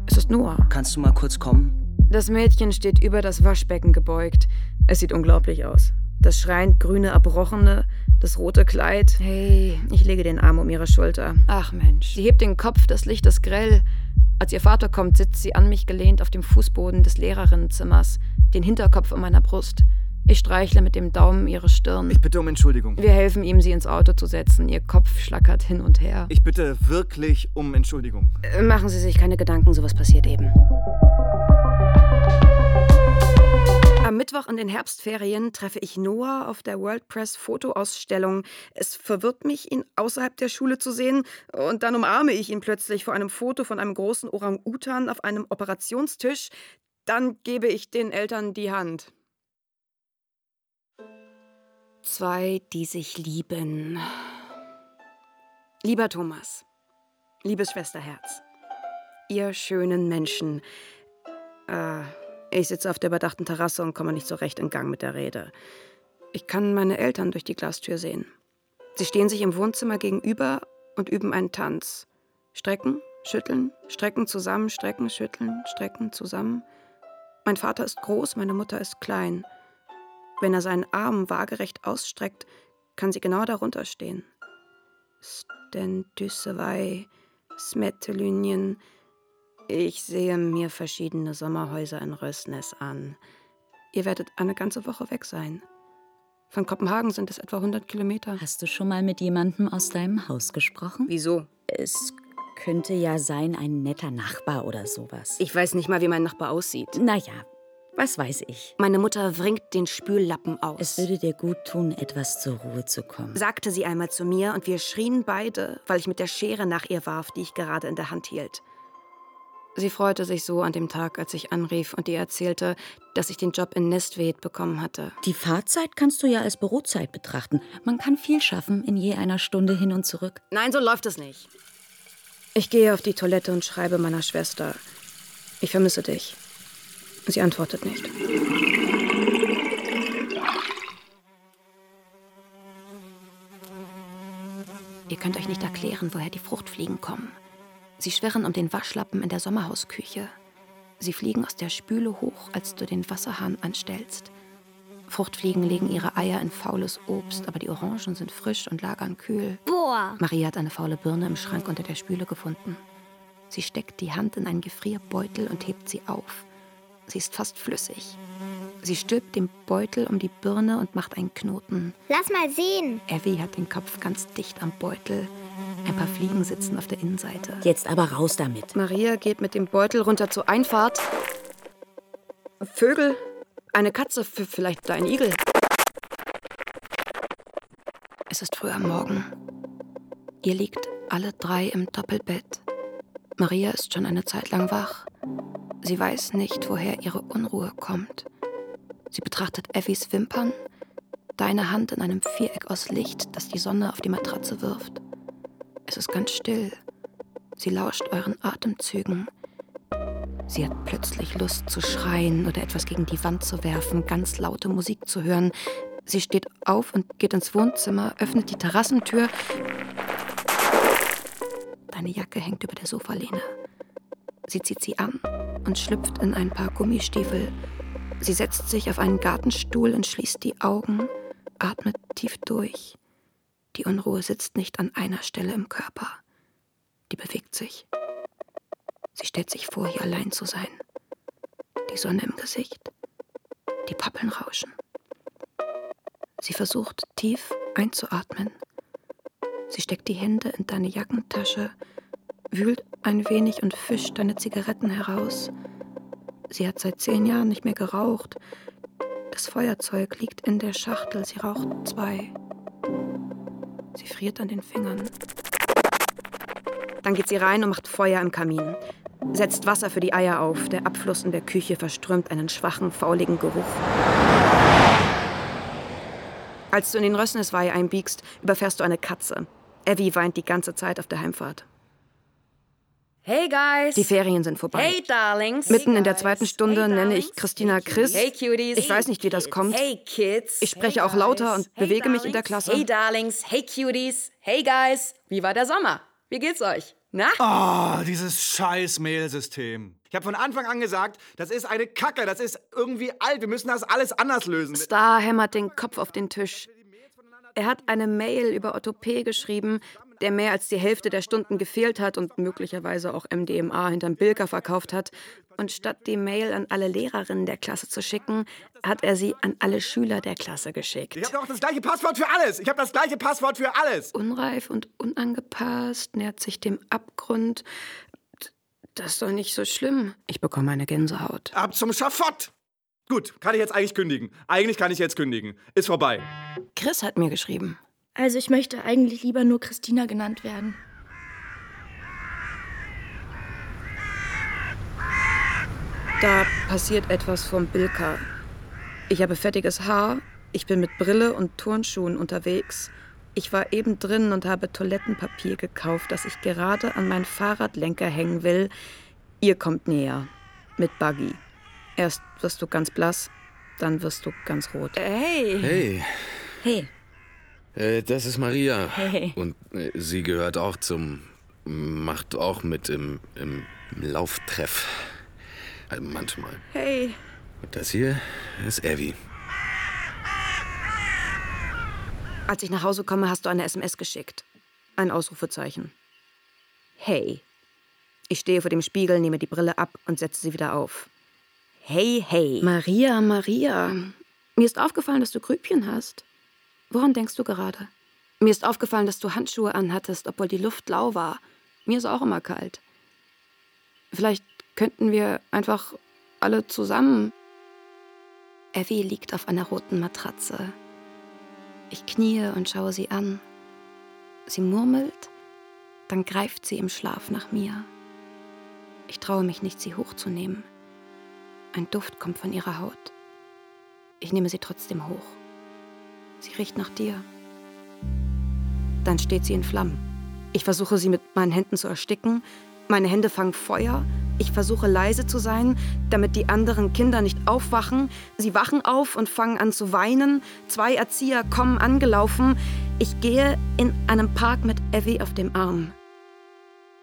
Es ist Noah. Kannst du mal kurz kommen? Das Mädchen steht über das Waschbecken gebeugt. Es sieht unglaublich aus. Das schreiend grüne Erbrochene, das rote Kleid. Hey, ich lege den Arm um ihre Schulter. Ach Mensch. Sie hebt den Kopf, das Licht ist grell. Als ihr Vater kommt, sitzt sie an mich gelehnt auf dem Fußboden des Lehrerinnenzimmers, den Hinterkopf um meiner Brust. Ich streichle mit dem Daumen ihre Stirn. Ich bitte um Entschuldigung. Wir helfen ihm, sie ins Auto zu setzen. Ihr Kopf schlackert hin und her. Ich bitte wirklich um Entschuldigung. Äh, machen Sie sich keine Gedanken, sowas passiert eben. Am Mittwoch in den Herbstferien treffe ich Noah auf der World Press Fotoausstellung. Es verwirrt mich, ihn außerhalb der Schule zu sehen, und dann umarme ich ihn plötzlich vor einem Foto von einem großen Orang-Utan auf einem Operationstisch. Dann gebe ich den Eltern die Hand. Zwei, die sich lieben. Lieber Thomas, liebes Schwesterherz, ihr schönen Menschen, äh, ich sitze auf der überdachten Terrasse und komme nicht so recht in Gang mit der Rede. Ich kann meine Eltern durch die Glastür sehen. Sie stehen sich im Wohnzimmer gegenüber und üben einen Tanz. Strecken, schütteln, strecken zusammen, strecken, schütteln, strecken zusammen. Mein Vater ist groß, meine Mutter ist klein. Wenn er seinen Arm waagerecht ausstreckt, kann sie genau darunter stehen. Stendüssewei, Smettelünjen, ich sehe mir verschiedene Sommerhäuser in Rösnes an. Ihr werdet eine ganze Woche weg sein. Von Kopenhagen sind es etwa 100 Kilometer. Hast du schon mal mit jemandem aus deinem Haus gesprochen? Wieso? Es könnte ja sein, ein netter Nachbar oder sowas. Ich weiß nicht mal, wie mein Nachbar aussieht. Naja, was weiß ich. Meine Mutter wringt den Spüllappen aus. Es würde dir gut tun, etwas zur Ruhe zu kommen. Sagte sie einmal zu mir und wir schrien beide, weil ich mit der Schere nach ihr warf, die ich gerade in der Hand hielt. Sie freute sich so an dem Tag, als ich anrief und ihr erzählte, dass ich den Job in Nestved bekommen hatte. Die Fahrzeit kannst du ja als Bürozeit betrachten. Man kann viel schaffen in je einer Stunde hin und zurück. Nein, so läuft es nicht. Ich gehe auf die Toilette und schreibe meiner Schwester. Ich vermisse dich. Sie antwortet nicht. Ihr könnt euch nicht erklären, woher die Fruchtfliegen kommen. Sie schwirren um den Waschlappen in der Sommerhausküche. Sie fliegen aus der Spüle hoch, als du den Wasserhahn anstellst. Fruchtfliegen legen ihre Eier in faules Obst, aber die Orangen sind frisch und lagern kühl. Boah. Maria hat eine faule Birne im Schrank unter der Spüle gefunden. Sie steckt die Hand in einen Gefrierbeutel und hebt sie auf. Sie ist fast flüssig. Sie stülpt den Beutel um die Birne und macht einen Knoten. Lass mal sehen. Evie hat den Kopf ganz dicht am Beutel. Ein paar Fliegen sitzen auf der Innenseite. Jetzt aber raus damit. Maria geht mit dem Beutel runter zur Einfahrt. Vögel, eine Katze, vielleicht ein Igel. Es ist früh am Morgen. Ihr liegt alle drei im Doppelbett. Maria ist schon eine Zeit lang wach. Sie weiß nicht, woher ihre Unruhe kommt. Sie betrachtet Effies Wimpern, deine Hand in einem Viereck aus Licht, das die Sonne auf die Matratze wirft. Es ist ganz still. Sie lauscht euren Atemzügen. Sie hat plötzlich Lust zu schreien oder etwas gegen die Wand zu werfen, ganz laute Musik zu hören. Sie steht auf und geht ins Wohnzimmer, öffnet die Terrassentür. Deine Jacke hängt über der Sofalehne. Sie zieht sie an und schlüpft in ein paar Gummistiefel. Sie setzt sich auf einen Gartenstuhl und schließt die Augen, atmet tief durch. Die Unruhe sitzt nicht an einer Stelle im Körper. Die bewegt sich. Sie stellt sich vor, hier allein zu sein. Die Sonne im Gesicht. Die Pappeln rauschen. Sie versucht tief einzuatmen. Sie steckt die Hände in deine Jackentasche, wühlt ein wenig und fischt deine Zigaretten heraus. Sie hat seit zehn Jahren nicht mehr geraucht. Das Feuerzeug liegt in der Schachtel. Sie raucht zwei. Sie friert an den Fingern. Dann geht sie rein und macht Feuer im Kamin. Setzt Wasser für die Eier auf. Der Abfluss in der Küche verströmt einen schwachen, fauligen Geruch. Als du in den Rössneswei einbiegst, überfährst du eine Katze. Evie weint die ganze Zeit auf der Heimfahrt. Hey guys. Die Ferien sind vorbei. Hey darlings. Mitten in der zweiten Stunde nenne ich Christina Chris. Hey cuties. Ich weiß nicht, wie das kommt. Hey kids. Ich spreche auch lauter und bewege mich in der Klasse. Hey darlings. Hey cuties. Hey guys. Wie war der Sommer? Wie geht's euch? Na? Oh, dieses scheiß Mailsystem. Ich habe von Anfang an gesagt, das ist eine Kacke, das ist irgendwie alt, wir müssen das alles anders lösen. Star hämmert den Kopf auf den Tisch. Er hat eine Mail über Otto P. geschrieben, der mehr als die Hälfte der Stunden gefehlt hat und möglicherweise auch MDMA hinterm Bilker verkauft hat. Und statt die Mail an alle Lehrerinnen der Klasse zu schicken, hat er sie an alle Schüler der Klasse geschickt. Ich habe doch das gleiche Passwort für alles. Ich habe das gleiche Passwort für alles. Unreif und unangepasst, nähert sich dem Abgrund. Das ist doch nicht so schlimm. Ich bekomme eine Gänsehaut. Ab zum Schafott. Gut, kann ich jetzt eigentlich kündigen. Eigentlich kann ich jetzt kündigen. Ist vorbei. Chris hat mir geschrieben. Also ich möchte eigentlich lieber nur Christina genannt werden. Da passiert etwas vom Bilka. Ich habe fettiges Haar, ich bin mit Brille und Turnschuhen unterwegs. Ich war eben drin und habe Toilettenpapier gekauft, das ich gerade an meinen Fahrradlenker hängen will. Ihr kommt näher. Mit Buggy. Erst wirst du ganz blass, dann wirst du ganz rot. Hey. Hey, Hey. Äh, das ist Maria. Hey. Und äh, sie gehört auch zum. macht auch mit im, im Lauftreff. Äh, manchmal. Hey. Und das hier ist Evie. Als ich nach Hause komme, hast du eine SMS geschickt. Ein Ausrufezeichen. Hey. Ich stehe vor dem Spiegel, nehme die Brille ab und setze sie wieder auf. Hey, hey. Maria, Maria. Mir ist aufgefallen, dass du Grübchen hast. Woran denkst du gerade? Mir ist aufgefallen, dass du Handschuhe anhattest, obwohl die Luft lau war. Mir ist auch immer kalt. Vielleicht könnten wir einfach alle zusammen. Evie liegt auf einer roten Matratze. Ich kniee und schaue sie an. Sie murmelt, dann greift sie im Schlaf nach mir. Ich traue mich nicht, sie hochzunehmen. Ein Duft kommt von ihrer Haut. Ich nehme sie trotzdem hoch. Sie riecht nach dir. Dann steht sie in Flammen. Ich versuche sie mit meinen Händen zu ersticken. Meine Hände fangen Feuer. Ich versuche leise zu sein, damit die anderen Kinder nicht aufwachen. Sie wachen auf und fangen an zu weinen. Zwei Erzieher kommen angelaufen. Ich gehe in einem Park mit Evie auf dem Arm.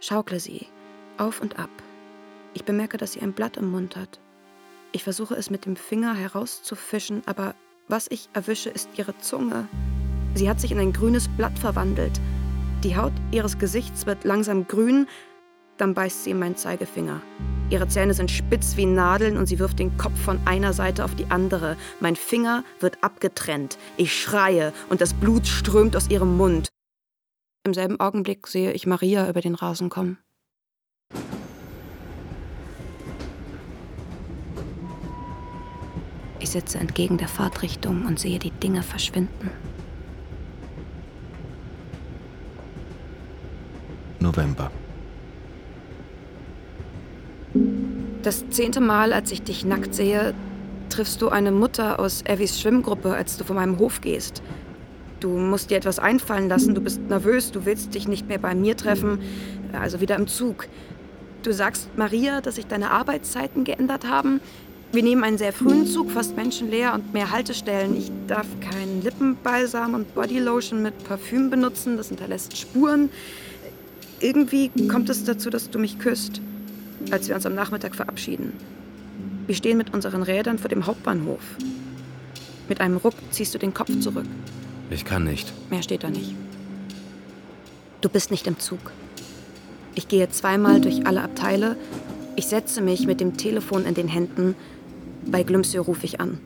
Schaukle sie auf und ab. Ich bemerke, dass sie ein Blatt im Mund hat. Ich versuche es mit dem Finger herauszufischen, aber was ich erwische, ist ihre Zunge. Sie hat sich in ein grünes Blatt verwandelt. Die Haut ihres Gesichts wird langsam grün, dann beißt sie in meinen Zeigefinger. Ihre Zähne sind spitz wie Nadeln und sie wirft den Kopf von einer Seite auf die andere. Mein Finger wird abgetrennt. Ich schreie und das Blut strömt aus ihrem Mund. Im selben Augenblick sehe ich Maria über den Rasen kommen. Ich sitze entgegen der Fahrtrichtung und sehe die Dinge verschwinden. November. Das zehnte Mal, als ich dich nackt sehe, triffst du eine Mutter aus Evis Schwimmgruppe, als du von meinem Hof gehst. Du musst dir etwas einfallen lassen, du bist nervös, du willst dich nicht mehr bei mir treffen, also wieder im Zug. Du sagst Maria, dass sich deine Arbeitszeiten geändert haben. Wir nehmen einen sehr frühen Zug, fast menschenleer und mehr Haltestellen. Ich darf keinen Lippenbalsam und Bodylotion mit Parfüm benutzen, das hinterlässt Spuren. Irgendwie kommt es dazu, dass du mich küsst, als wir uns am Nachmittag verabschieden. Wir stehen mit unseren Rädern vor dem Hauptbahnhof. Mit einem Ruck ziehst du den Kopf zurück. Ich kann nicht. Mehr steht da nicht. Du bist nicht im Zug. Ich gehe zweimal durch alle Abteile. Ich setze mich mit dem Telefon in den Händen. Bei Glümsö rufe ich an.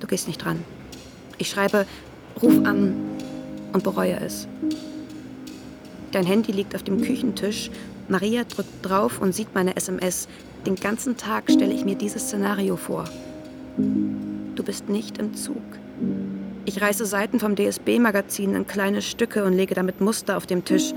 Du gehst nicht dran. Ich schreibe, ruf an und bereue es. Dein Handy liegt auf dem Küchentisch. Maria drückt drauf und sieht meine SMS. Den ganzen Tag stelle ich mir dieses Szenario vor. Du bist nicht im Zug. Ich reiße Seiten vom DSB-Magazin in kleine Stücke und lege damit Muster auf dem Tisch.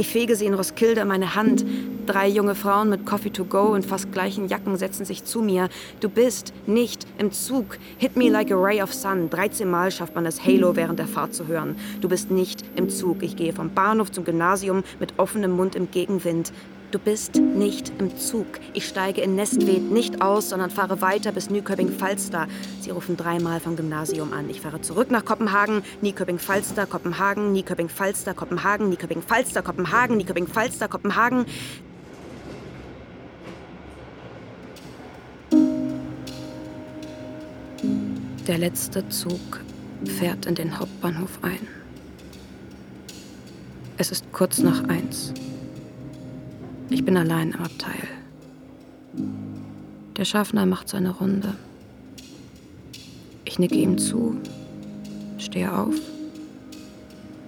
Ich fege sie in Roskilde meine Hand. Drei junge Frauen mit Coffee to go und fast gleichen Jacken setzen sich zu mir. Du bist nicht im Zug. Hit me like a ray of sun. 13 Mal schafft man es, Halo während der Fahrt zu hören. Du bist nicht im Zug. Ich gehe vom Bahnhof zum Gymnasium mit offenem Mund im Gegenwind. Du bist nicht im Zug. Ich steige in Nestwed nicht aus, sondern fahre weiter bis Nyköping-Falster. Sie rufen dreimal vom Gymnasium an. Ich fahre zurück nach Kopenhagen, Nyköping-Falster, Kopenhagen, Nyköping-Falster, Kopenhagen, Nyköping-Falster, Kopenhagen, Nyköping-Falster, Kopenhagen. Der letzte Zug fährt in den Hauptbahnhof ein. Es ist kurz nach eins. Ich bin allein im Abteil. Der Schaffner macht seine Runde. Ich nicke ihm zu, stehe auf,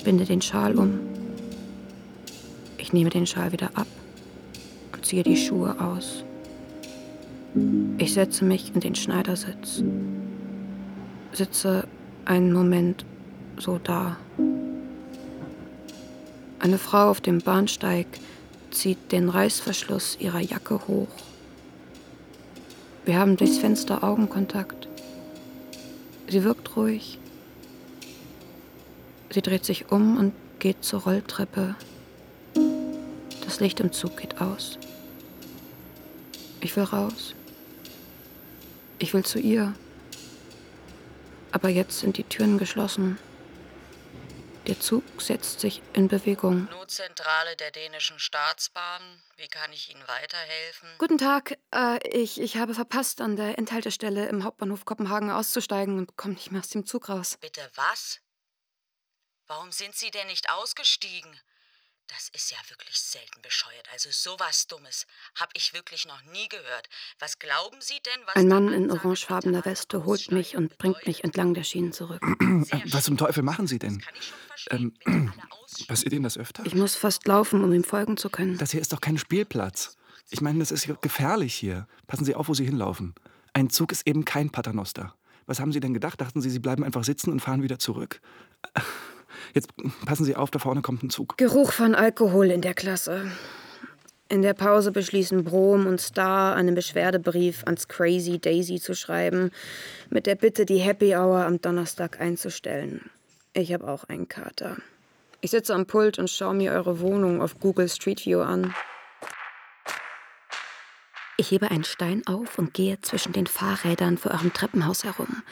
binde den Schal um. Ich nehme den Schal wieder ab und ziehe die Schuhe aus. Ich setze mich in den Schneidersitz, sitze einen Moment so da. Eine Frau auf dem Bahnsteig zieht den Reißverschluss ihrer Jacke hoch. Wir haben durchs Fenster Augenkontakt. Sie wirkt ruhig. Sie dreht sich um und geht zur Rolltreppe. Das Licht im Zug geht aus. Ich will raus. Ich will zu ihr. Aber jetzt sind die Türen geschlossen. Der Zug setzt sich in Bewegung. Notzentrale der dänischen Staatsbahn. Wie kann ich Ihnen weiterhelfen? Guten Tag. Äh, ich, ich habe verpasst, an der Endhaltestelle im Hauptbahnhof Kopenhagen auszusteigen und komme nicht mehr aus dem Zug raus. Bitte was? Warum sind Sie denn nicht ausgestiegen? Das ist ja wirklich selten bescheuert. Also sowas Dummes habe ich wirklich noch nie gehört. Was glauben Sie denn, was Ein Mann in orangefarbener Weste holt mich und bringt mich entlang der Schienen zurück. Was zum Teufel machen Sie denn? Ähm, [clears throat] passiert Ihnen das öfter? Ich muss fast laufen, um ihm folgen zu können. Das hier ist doch kein Spielplatz. Ich meine, das ist ja gefährlich hier. Passen Sie auf, wo Sie hinlaufen. Ein Zug ist eben kein Paternoster. Was haben Sie denn gedacht? Dachten Sie, Sie bleiben einfach sitzen und fahren wieder zurück? Jetzt passen Sie auf, da vorne kommt ein Zug. Geruch von Alkohol in der Klasse. In der Pause beschließen Brom und Star, einen Beschwerdebrief ans Crazy Daisy zu schreiben, mit der Bitte, die Happy Hour am Donnerstag einzustellen. Ich habe auch einen Kater. Ich sitze am Pult und schaue mir eure Wohnung auf Google Street View an. Ich hebe einen Stein auf und gehe zwischen den Fahrrädern vor eurem Treppenhaus herum.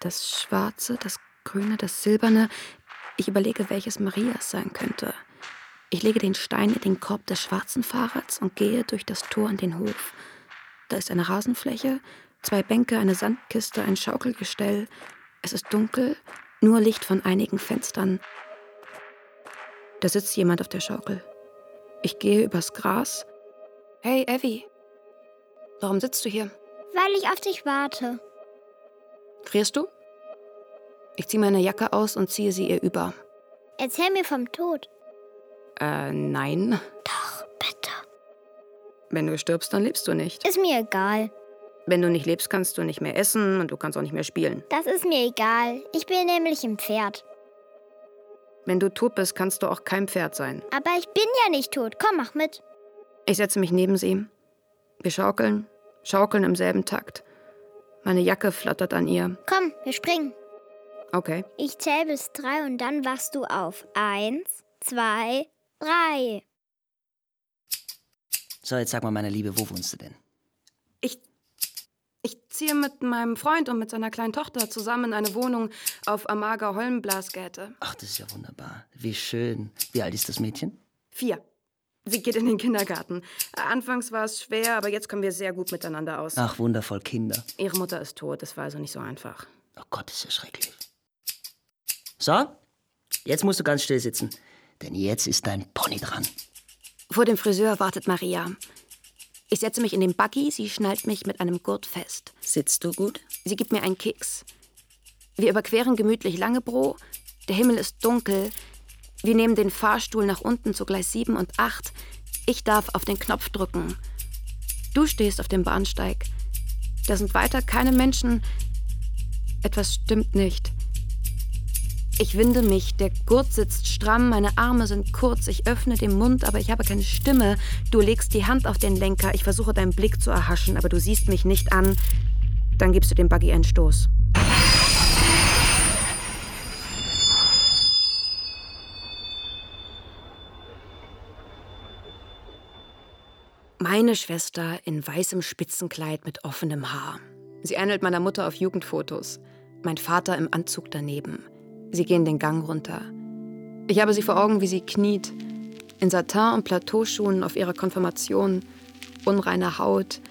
Das Schwarze, das Grüne, das Silberne. Ich überlege, welches Marias sein könnte. Ich lege den Stein in den Korb des schwarzen Fahrrads und gehe durch das Tor in den Hof. Da ist eine Rasenfläche, zwei Bänke, eine Sandkiste, ein Schaukelgestell. Es ist dunkel, nur Licht von einigen Fenstern. Da sitzt jemand auf der Schaukel. Ich gehe übers Gras. Hey, Evie. Warum sitzt du hier? Weil ich auf dich warte. Frierst du? Ich ziehe meine Jacke aus und ziehe sie ihr über. Erzähl mir vom Tod. Äh, nein. Doch, bitte. Wenn du stirbst, dann lebst du nicht. Ist mir egal. Wenn du nicht lebst, kannst du nicht mehr essen und du kannst auch nicht mehr spielen. Das ist mir egal. Ich bin nämlich ein Pferd. Wenn du tot bist, kannst du auch kein Pferd sein. Aber ich bin ja nicht tot. Komm, mach mit. Ich setze mich neben sie. Wir schaukeln, schaukeln im selben Takt. Meine Jacke flattert an ihr. Komm, wir springen. Okay. Ich zähle bis drei und dann wachst du auf. Eins, zwei, drei. So, jetzt sag mal, meine Liebe, wo wohnst du denn? Ich, ich ziehe mit meinem Freund und mit seiner kleinen Tochter zusammen in eine Wohnung auf Amager Holmblasgäte. Ach, das ist ja wunderbar. Wie schön. Wie alt ist das Mädchen? Vier. Sie geht in den Kindergarten. Anfangs war es schwer, aber jetzt kommen wir sehr gut miteinander aus. Ach, wundervoll, Kinder. Ihre Mutter ist tot, das war also nicht so einfach. Oh Gott, ist das schrecklich. So, jetzt musst du ganz still sitzen, denn jetzt ist dein Pony dran. Vor dem Friseur wartet Maria. Ich setze mich in den Buggy, sie schnallt mich mit einem Gurt fest. Sitzt du gut? Sie gibt mir einen Keks. Wir überqueren gemütlich Langebro. Der Himmel ist dunkel. Wir nehmen den Fahrstuhl nach unten zu Gleis 7 und 8. Ich darf auf den Knopf drücken. Du stehst auf dem Bahnsteig. Da sind weiter keine Menschen. Etwas stimmt nicht. Ich winde mich, der Gurt sitzt stramm, meine Arme sind kurz, ich öffne den Mund, aber ich habe keine Stimme. Du legst die Hand auf den Lenker, ich versuche deinen Blick zu erhaschen, aber du siehst mich nicht an. Dann gibst du dem Buggy einen Stoß. Meine Schwester in weißem Spitzenkleid mit offenem Haar. Sie ähnelt meiner Mutter auf Jugendfotos. Mein Vater im Anzug daneben. Sie gehen den Gang runter. Ich habe sie vor Augen, wie sie kniet, in Satin und Plateauschuhen auf ihrer Konfirmation, unreine Haut.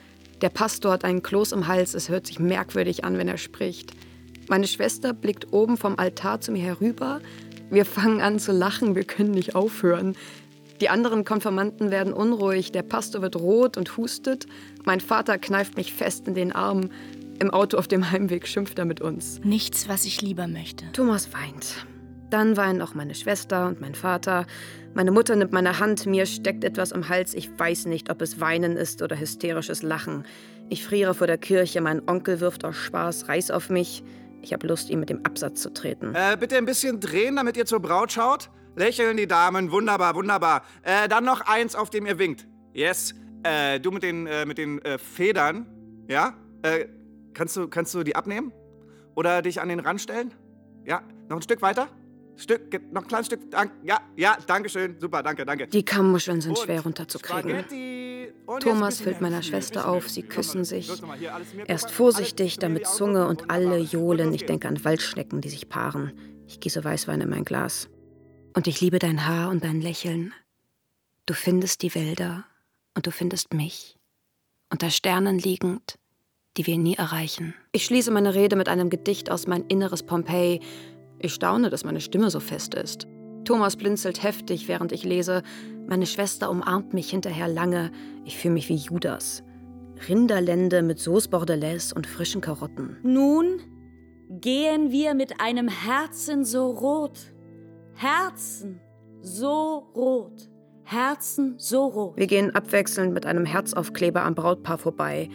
Der Pastor hat einen Kloß im Hals, es hört sich merkwürdig an, wenn er spricht. Meine Schwester blickt oben vom Altar zu mir herüber. Wir fangen an zu lachen, wir können nicht aufhören. Die anderen Konfirmanden werden unruhig, der Pastor wird rot und hustet. Mein Vater kneift mich fest in den Arm. Im Auto auf dem Heimweg schimpft er mit uns. Nichts, was ich lieber möchte. Thomas weint. Dann weinen auch meine Schwester und mein Vater. Meine Mutter nimmt meine Hand, mir steckt etwas im Hals. Ich weiß nicht, ob es Weinen ist oder hysterisches Lachen. Ich friere vor der Kirche, mein Onkel wirft aus Spaß Reis auf mich. Ich habe Lust, ihm mit dem Absatz zu treten. Äh, bitte ein bisschen drehen, damit ihr zur Braut schaut. Lächeln die Damen, wunderbar, wunderbar. Äh, dann noch eins, auf dem ihr winkt. Yes. Äh, du mit den, äh, mit den äh, Federn, ja? Kannst, du, kannst du die abnehmen? Oder dich an den Rand stellen? Ja, noch ein Stück weiter? Stück, noch ein kleines Stück. Dank, ja, ja, danke schön. Super, danke, danke. Die Kammmuscheln sind schwer runterzukriegen. Thomas füllt meiner Schwester auf, sie küssen sich. Erst vorsichtig, dann mit Zunge und alle johlen. Ich denke an Waldschnecken, die sich paaren. Ich gieße Weißwein in mein Glas. Und ich liebe dein Haar und dein Lächeln. Du findest die Wälder und du findest mich. Unter Sternen liegend, die wir nie erreichen. Ich schließe meine Rede mit einem Gedicht aus mein inneres Pompeji. Ich staune, dass meine Stimme so fest ist. Thomas blinzelt heftig, während ich lese. Meine Schwester umarmt mich hinterher lange. Ich fühle mich wie Judas. Rinderlende mit Sauce Bordelaise und frischen Karotten. Nun gehen wir mit einem Herzen so rot. Herzen so rot. Herzen so rot. Wir gehen abwechselnd mit einem Herzaufkleber am Brautpaar vorbei.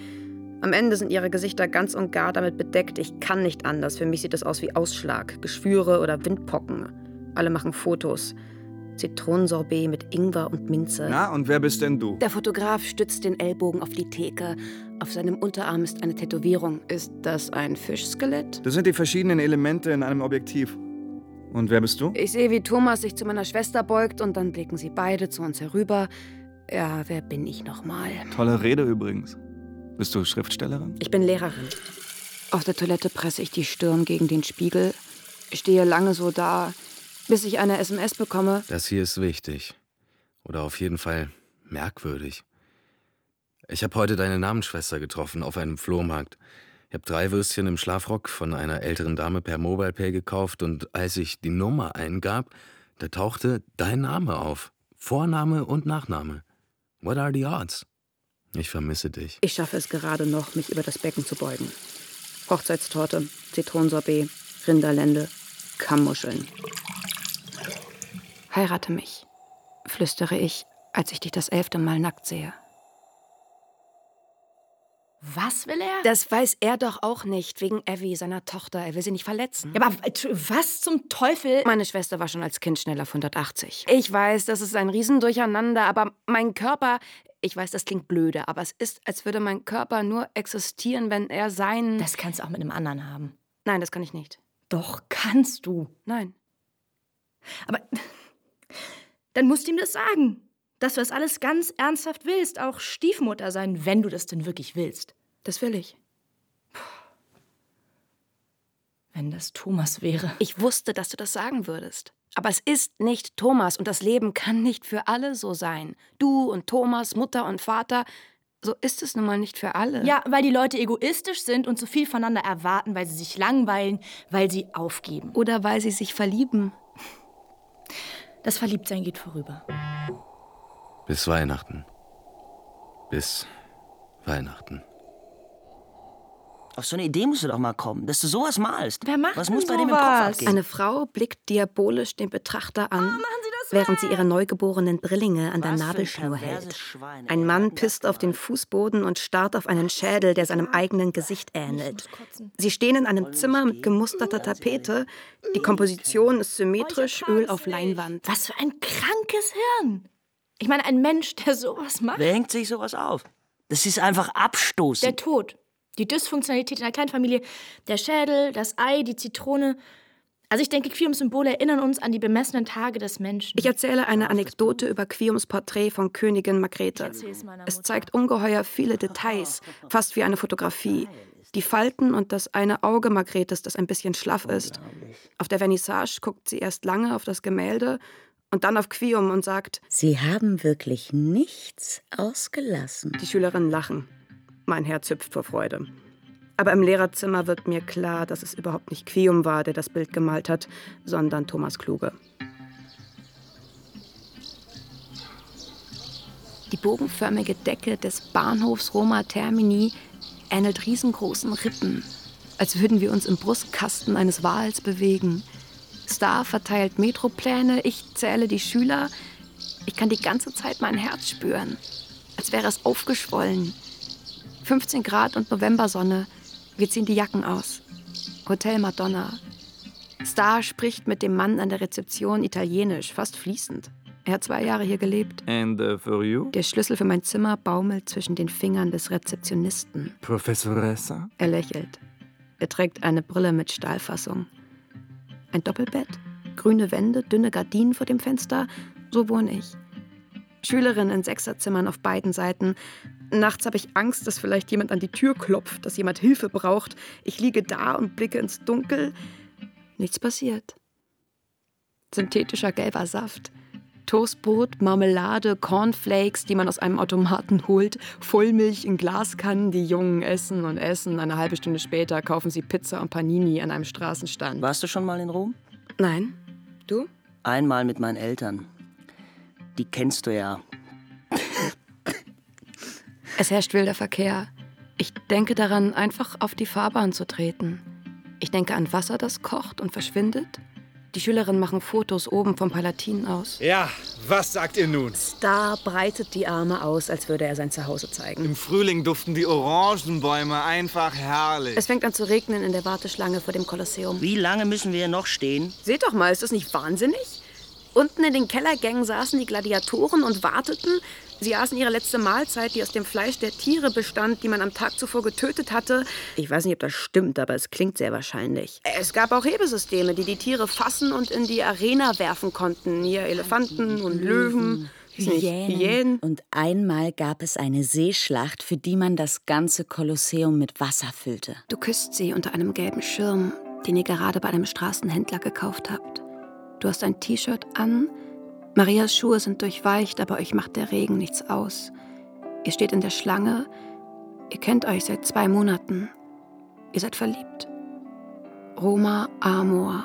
Am Ende sind ihre Gesichter ganz und gar damit bedeckt. Ich kann nicht anders. Für mich sieht es aus wie Ausschlag, Geschwüre oder Windpocken. Alle machen Fotos. Zitronensorbet mit Ingwer und Minze. Na, und wer bist denn du? Der Fotograf stützt den Ellbogen auf die Theke. Auf seinem Unterarm ist eine Tätowierung. Ist das ein Fischskelett? Das sind die verschiedenen Elemente in einem Objektiv. Und wer bist du? Ich sehe, wie Thomas sich zu meiner Schwester beugt und dann blicken sie beide zu uns herüber. Ja, wer bin ich nochmal? Tolle Rede übrigens. Bist du Schriftstellerin? Ich bin Lehrerin. Auf der Toilette presse ich die Stirn gegen den Spiegel, stehe lange so da, bis ich eine SMS bekomme. Das hier ist wichtig. Oder auf jeden Fall merkwürdig. Ich habe heute deine Namensschwester getroffen auf einem Flohmarkt. Ich habe drei Würstchen im Schlafrock von einer älteren Dame per Mobile Pay gekauft und als ich die Nummer eingab, da tauchte dein Name auf. Vorname und Nachname. What are the odds? Ich vermisse dich. Ich schaffe es gerade noch, mich über das Becken zu beugen. Hochzeitstorte, Zitronensorbet, Rinderlende, Kammmuscheln. Heirate mich, flüstere ich, als ich dich das elfte Mal nackt sehe. Was will er? Das weiß er doch auch nicht, wegen Evie, seiner Tochter. Er will sie nicht verletzen. Ja, aber was zum Teufel? Meine Schwester war schon als Kind schnell auf 180. Ich weiß, das ist ein Riesendurcheinander, aber mein Körper, ich weiß, das klingt blöde, aber es ist, als würde mein Körper nur existieren, wenn er sein. Das kannst du auch mit einem anderen haben. Nein, das kann ich nicht. Doch, kannst du. Nein. Aber dann musst du ihm das sagen. Dass du das alles ganz ernsthaft willst, auch Stiefmutter sein, wenn du das denn wirklich willst. Das will ich. Wenn das Thomas wäre. Ich wusste, dass du das sagen würdest. Aber es ist nicht Thomas und das Leben kann nicht für alle so sein. Du und Thomas, Mutter und Vater, so ist es nun mal nicht für alle. Ja, weil die Leute egoistisch sind und zu viel voneinander erwarten, weil sie sich langweilen, weil sie aufgeben. Oder weil sie sich verlieben. Das Verliebtsein geht vorüber. Bis Weihnachten. Bis Weihnachten. Auf so eine Idee musst du doch mal kommen, dass du sowas malst. Wer macht Was denn muss bei dem im sowas? Kopf abgehen? Eine Frau blickt diabolisch den Betrachter an, während sie ihre neugeborenen Brillinge an der Was für ein Nabelschnur perverses hält. Schwein, Ein Mann pisst auf den Fußboden und starrt auf einen Schädel, der seinem eigenen Gesicht ähnelt. Sie stehen in einem Zimmer mit gemusterter Tapete. Die Komposition ist symmetrisch, Öl auf Leinwand. Was für ein krankes Hirn. Ich meine, ein Mensch, der sowas macht. Wer hängt sich sowas auf? Das ist einfach abstoßend. Der Tod. Die Dysfunktionalität in der Kleinfamilie. Der Schädel, das Ei, die Zitrone. Also ich denke, Quiums Symbole erinnern uns an die bemessenen Tage des Menschen. Ich erzähle eine Anekdote über Quiums Porträt von Königin Margrethe. Es zeigt ungeheuer viele Details, fast wie eine Fotografie. Die Falten und das eine Auge Margrethes, das ein bisschen schlaff ist. Auf der Vernissage guckt sie erst lange auf das Gemälde und dann auf Quium und sagt, Sie haben wirklich nichts ausgelassen. die Schülerinnen lachen. Mein Herz hüpft vor Freude. Aber im Lehrerzimmer wird mir klar, dass es überhaupt nicht Quium war, der das Bild gemalt hat, sondern Thomas Kluge. Die bogenförmige Decke des Bahnhofs Roma Termini ähnelt riesengroßen Rippen, als würden wir uns im Brustkasten eines Wals bewegen. Star verteilt Metropläne, ich zähle die Schüler. Ich kann die ganze Zeit mein Herz spüren, als wäre es aufgeschwollen. 15 Grad und Novembersonne. Wir ziehen die Jacken aus. Hotel Madonna. Star spricht mit dem Mann an der Rezeption Italienisch, fast fließend. Er hat zwei Jahre hier gelebt. And uh, for you? Der Schlüssel für mein Zimmer baumelt zwischen den Fingern des Rezeptionisten. Professoressa? Er lächelt. Er trägt eine Brille mit Stahlfassung. Ein Doppelbett, grüne Wände, dünne Gardinen vor dem Fenster. So wohne ich. Schülerin in Sechserzimmern auf beiden Seiten. Nachts habe ich Angst, dass vielleicht jemand an die Tür klopft, dass jemand Hilfe braucht. Ich liege da und blicke ins Dunkel. Nichts passiert. Synthetischer gelber Saft. Toastbrot, Marmelade, Cornflakes, die man aus einem Automaten holt, Vollmilch in Glaskannen, die Jungen essen und essen. Eine halbe Stunde später kaufen sie Pizza und Panini an einem Straßenstand. Warst du schon mal in Rom? Nein. Du? Einmal mit meinen Eltern. Die kennst du ja. Es herrscht wilder Verkehr. Ich denke daran, einfach auf die Fahrbahn zu treten. Ich denke an Wasser, das kocht und verschwindet. Die Schülerinnen machen Fotos oben vom Palatin aus. Ja, was sagt ihr nun? Star breitet die Arme aus, als würde er sein Zuhause zeigen. Im Frühling duften die Orangenbäume einfach herrlich. Es fängt an zu regnen in der Warteschlange vor dem Kolosseum. Wie lange müssen wir noch stehen? Seht doch mal, ist das nicht wahnsinnig? Unten in den Kellergängen saßen die Gladiatoren und warteten. Sie aßen ihre letzte Mahlzeit, die aus dem Fleisch der Tiere bestand, die man am Tag zuvor getötet hatte. Ich weiß nicht, ob das stimmt, aber es klingt sehr wahrscheinlich. Es gab auch Hebesysteme, die die Tiere fassen und in die Arena werfen konnten. Hier Elefanten und Löwen. Hyänen. Hyänen. Und einmal gab es eine Seeschlacht, für die man das ganze Kolosseum mit Wasser füllte. Du küsst sie unter einem gelben Schirm, den ihr gerade bei einem Straßenhändler gekauft habt. Du hast ein T-Shirt an. Marias Schuhe sind durchweicht, aber euch macht der Regen nichts aus. Ihr steht in der Schlange. Ihr kennt euch seit zwei Monaten. Ihr seid verliebt. Roma Amor.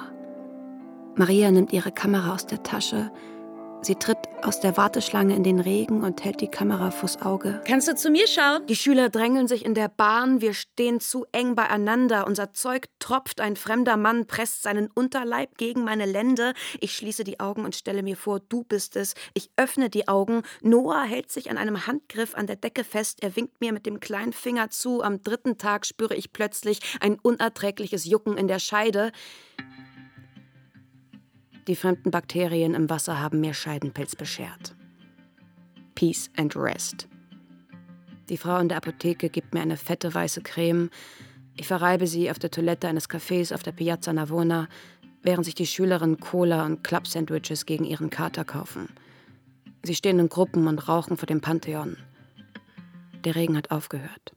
Maria nimmt ihre Kamera aus der Tasche. Sie tritt aus der Warteschlange in den Regen und hält die Kamera vors Auge. Kannst du zu mir schauen? Die Schüler drängeln sich in der Bahn, wir stehen zu eng beieinander, unser Zeug tropft, ein fremder Mann presst seinen Unterleib gegen meine Lende. Ich schließe die Augen und stelle mir vor, du bist es. Ich öffne die Augen. Noah hält sich an einem Handgriff an der Decke fest, er winkt mir mit dem kleinen Finger zu. Am dritten Tag spüre ich plötzlich ein unerträgliches Jucken in der Scheide. Die fremden Bakterien im Wasser haben mir Scheidenpilz beschert. Peace and Rest. Die Frau in der Apotheke gibt mir eine fette weiße Creme. Ich verreibe sie auf der Toilette eines Cafés auf der Piazza Navona, während sich die Schülerinnen Cola und Club-Sandwiches gegen ihren Kater kaufen. Sie stehen in Gruppen und rauchen vor dem Pantheon. Der Regen hat aufgehört.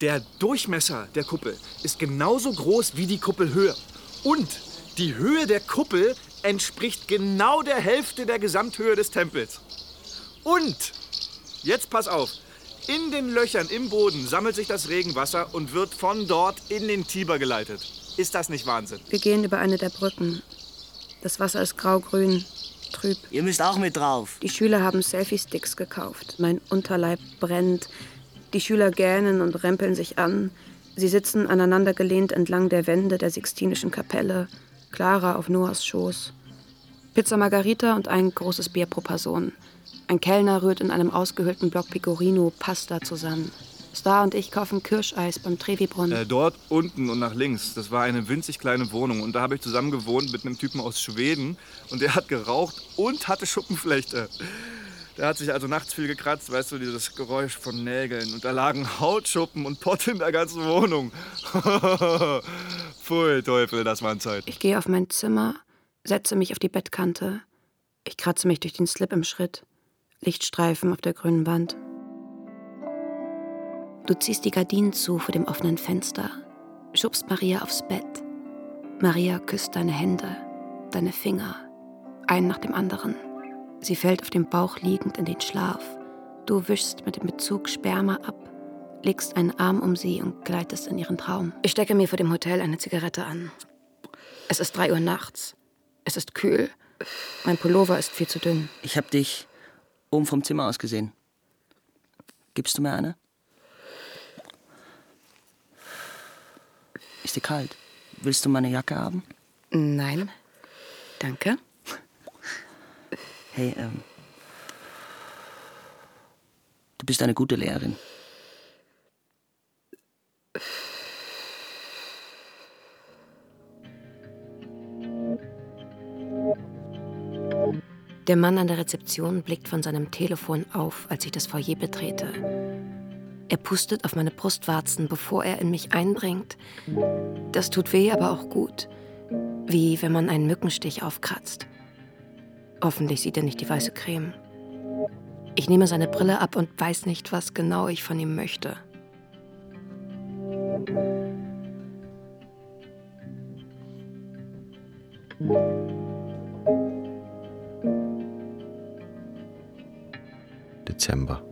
Der Durchmesser der Kuppel ist genauso groß wie die Kuppelhöhe. Und Die Höhe der Kuppel entspricht genau der Hälfte der Gesamthöhe des Tempels. Und, jetzt pass auf, in den Löchern im Boden sammelt sich das Regenwasser und wird von dort in den Tiber geleitet. Ist das nicht Wahnsinn? Wir gehen über eine der Brücken. Das Wasser ist grau-grün, trüb. Ihr müsst auch mit drauf. Die Schüler haben Selfie-Sticks gekauft. Mein Unterleib brennt. Die Schüler gähnen und rempeln sich an. Sie sitzen aneinandergelehnt entlang der Wände der Sixtinischen Kapelle. Clara auf Noahs Schoß. Pizza Margarita und ein großes Bier pro Person. Ein Kellner rührt in einem ausgehöhlten Block Pecorino Pasta zusammen. Star und ich kaufen Kirscheis beim Trevi-Brunnen. Äh, dort unten und nach links, das war eine winzig kleine Wohnung. Und da habe ich zusammen gewohnt mit einem Typen aus Schweden. Und der hat geraucht und hatte Schuppenflechte. Der hat sich also nachts viel gekratzt, weißt du, dieses Geräusch von Nägeln. Und da lagen Hautschuppen und Pott in der ganzen Wohnung. [laughs] Pfui, Teufel, das waren Zeit. Ich gehe auf mein Zimmer, setze mich auf die Bettkante. Ich kratze mich durch den Slip im Schritt. Lichtstreifen auf der grünen Wand. Du ziehst die Gardinen zu vor dem offenen Fenster, schubst Maria aufs Bett. Maria küsst deine Hände, deine Finger, einen nach dem anderen. Sie fällt auf dem Bauch liegend in den Schlaf. Du wischst mit dem Bezug Sperma ab, legst einen Arm um sie und gleitest in ihren Traum. Ich stecke mir vor dem Hotel eine Zigarette an. Es ist drei Uhr nachts. Es ist kühl. Mein Pullover ist viel zu dünn. Ich hab dich oben vom Zimmer aus gesehen. Gibst du mir eine? Ist dir kalt? Willst du meine Jacke haben? Nein. Danke. Hey, ähm. Du bist eine gute Lehrerin. Der Mann an der Rezeption blickt von seinem Telefon auf, als ich das Foyer betrete. Er pustet auf meine Brustwarzen, bevor er in mich eindringt. Das tut weh, aber auch gut. Wie wenn man einen Mückenstich aufkratzt. Hoffentlich sieht er nicht die weiße Creme. Ich nehme seine Brille ab und weiß nicht, was genau ich von ihm möchte. Dezember.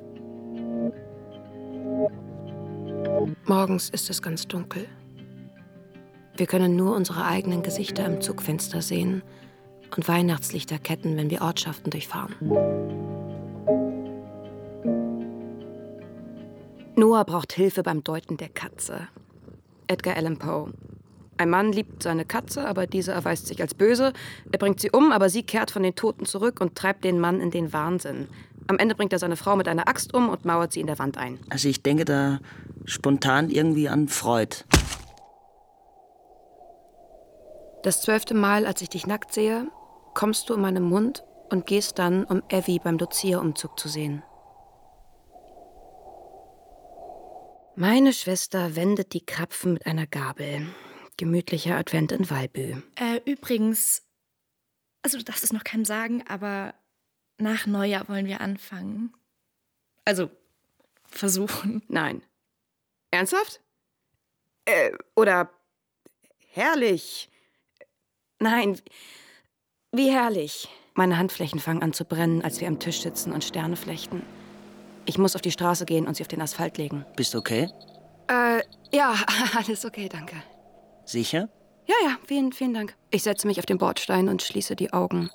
Morgens ist es ganz dunkel. Wir können nur unsere eigenen Gesichter im Zugfenster sehen und Weihnachtslichterketten, wenn wir Ortschaften durchfahren. Noah braucht Hilfe beim Deuten der Katze. Edgar Allan Poe. Ein Mann liebt seine Katze, aber diese erweist sich als böse. Er bringt sie um, aber sie kehrt von den Toten zurück und treibt den Mann in den Wahnsinn. Am Ende bringt er seine Frau mit einer Axt um und mauert sie in der Wand ein. Also ich denke da spontan irgendwie an Freud. Das zwölfte Mal, als ich dich nackt sehe, kommst du in meinem Mund und gehst dann, um Evie beim Dozierumzug zu sehen. Meine Schwester wendet die Krapfen mit einer Gabel. Gemütlicher Advent in Walbü. Äh, übrigens, also du darfst es noch keinem sagen, aber nach Neujahr wollen wir anfangen. Also versuchen. [laughs] Nein. Ernsthaft? Äh, oder herrlich. Nein, wie herrlich. Meine Handflächen fangen an zu brennen, als wir am Tisch sitzen und Sterne flechten. Ich muss auf die Straße gehen und sie auf den Asphalt legen. Bist du okay? Äh, ja, [laughs] alles okay, danke. Sicher? Ja, ja, vielen, vielen Dank. Ich setze mich auf den Bordstein und schließe die Augen.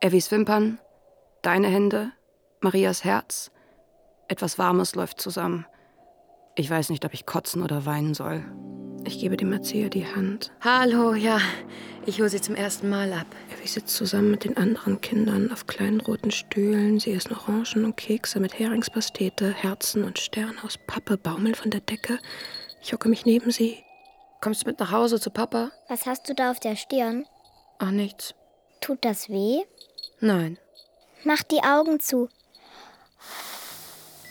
Evis Wimpern, deine Hände, Marias Herz. Etwas Warmes läuft zusammen. Ich weiß nicht, ob ich kotzen oder weinen soll. Ich gebe dem Erzieher die Hand. Hallo, ja. Ich hole sie zum ersten Mal ab. Evie sitzt zusammen mit den anderen Kindern auf kleinen roten Stühlen. Sie essen Orangen und Kekse mit Heringspastete, Herzen und Sterne aus Pappe baumeln von der Decke. Ich hocke mich neben sie. Kommst du mit nach Hause zu Papa? Was hast du da auf der Stirn? Ach, nichts. Tut das weh? Nein. Mach die Augen zu.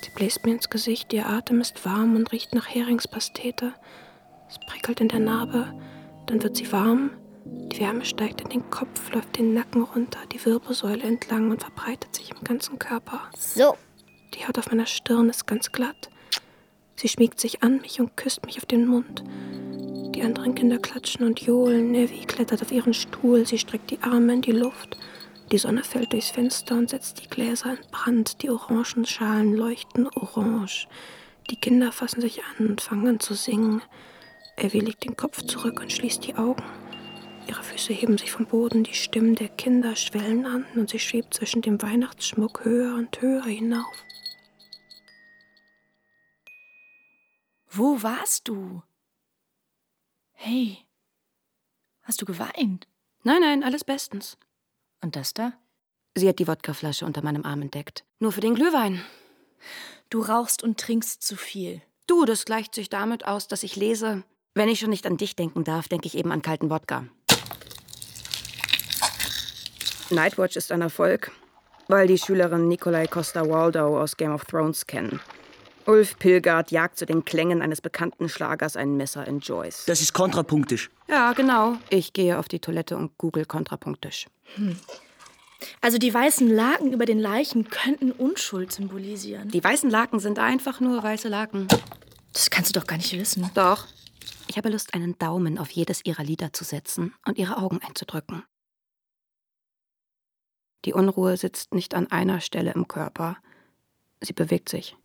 Sie bläst mir ins Gesicht. Ihr Atem ist warm und riecht nach Heringspastete. Es prickelt in der Narbe. Dann wird sie warm. Die Wärme steigt in den Kopf, läuft den Nacken runter, die Wirbelsäule entlang und verbreitet sich im ganzen Körper. So. Die Haut auf meiner Stirn ist ganz glatt. Sie schmiegt sich an mich und küsst mich auf den Mund. Die anderen Kinder klatschen und johlen. Evie klettert auf ihren Stuhl. Sie streckt die Arme in die Luft. Die Sonne fällt durchs Fenster und setzt die Gläser in Brand. Die Orangenschalen leuchten orange. Die Kinder fassen sich an und fangen an zu singen. Evie legt den Kopf zurück und schließt die Augen. Ihre Füße heben sich vom Boden, die Stimmen der Kinder schwellen an und sie schwebt zwischen dem Weihnachtsschmuck höher und höher hinauf. Wo warst du? Hey, hast du geweint? Nein, nein, alles bestens. Und das da? Sie hat die Wodkaflasche unter meinem Arm entdeckt. Nur für den Glühwein. Du rauchst und trinkst zu viel. Du, das gleicht sich damit aus, dass ich lese. Wenn ich schon nicht an dich denken darf, denke ich eben an kalten Wodka. Nightwatch ist ein Erfolg, weil die Schülerin Nikolai Costa-Waldau aus Game of Thrones kennen. Ulf Pilgard jagt zu den Klängen eines bekannten Schlagers ein Messer in Joyce. Das ist kontrapunktisch. Ja, genau. Ich gehe auf die Toilette und google kontrapunktisch. Hm. Also die weißen Laken über den Leichen könnten Unschuld symbolisieren. Die weißen Laken sind einfach nur weiße Laken. Das kannst du doch gar nicht wissen. Doch. Ich habe Lust, einen Daumen auf jedes ihrer Lieder zu setzen und ihre Augen einzudrücken. Die Unruhe sitzt nicht an einer Stelle im Körper. Sie bewegt sich.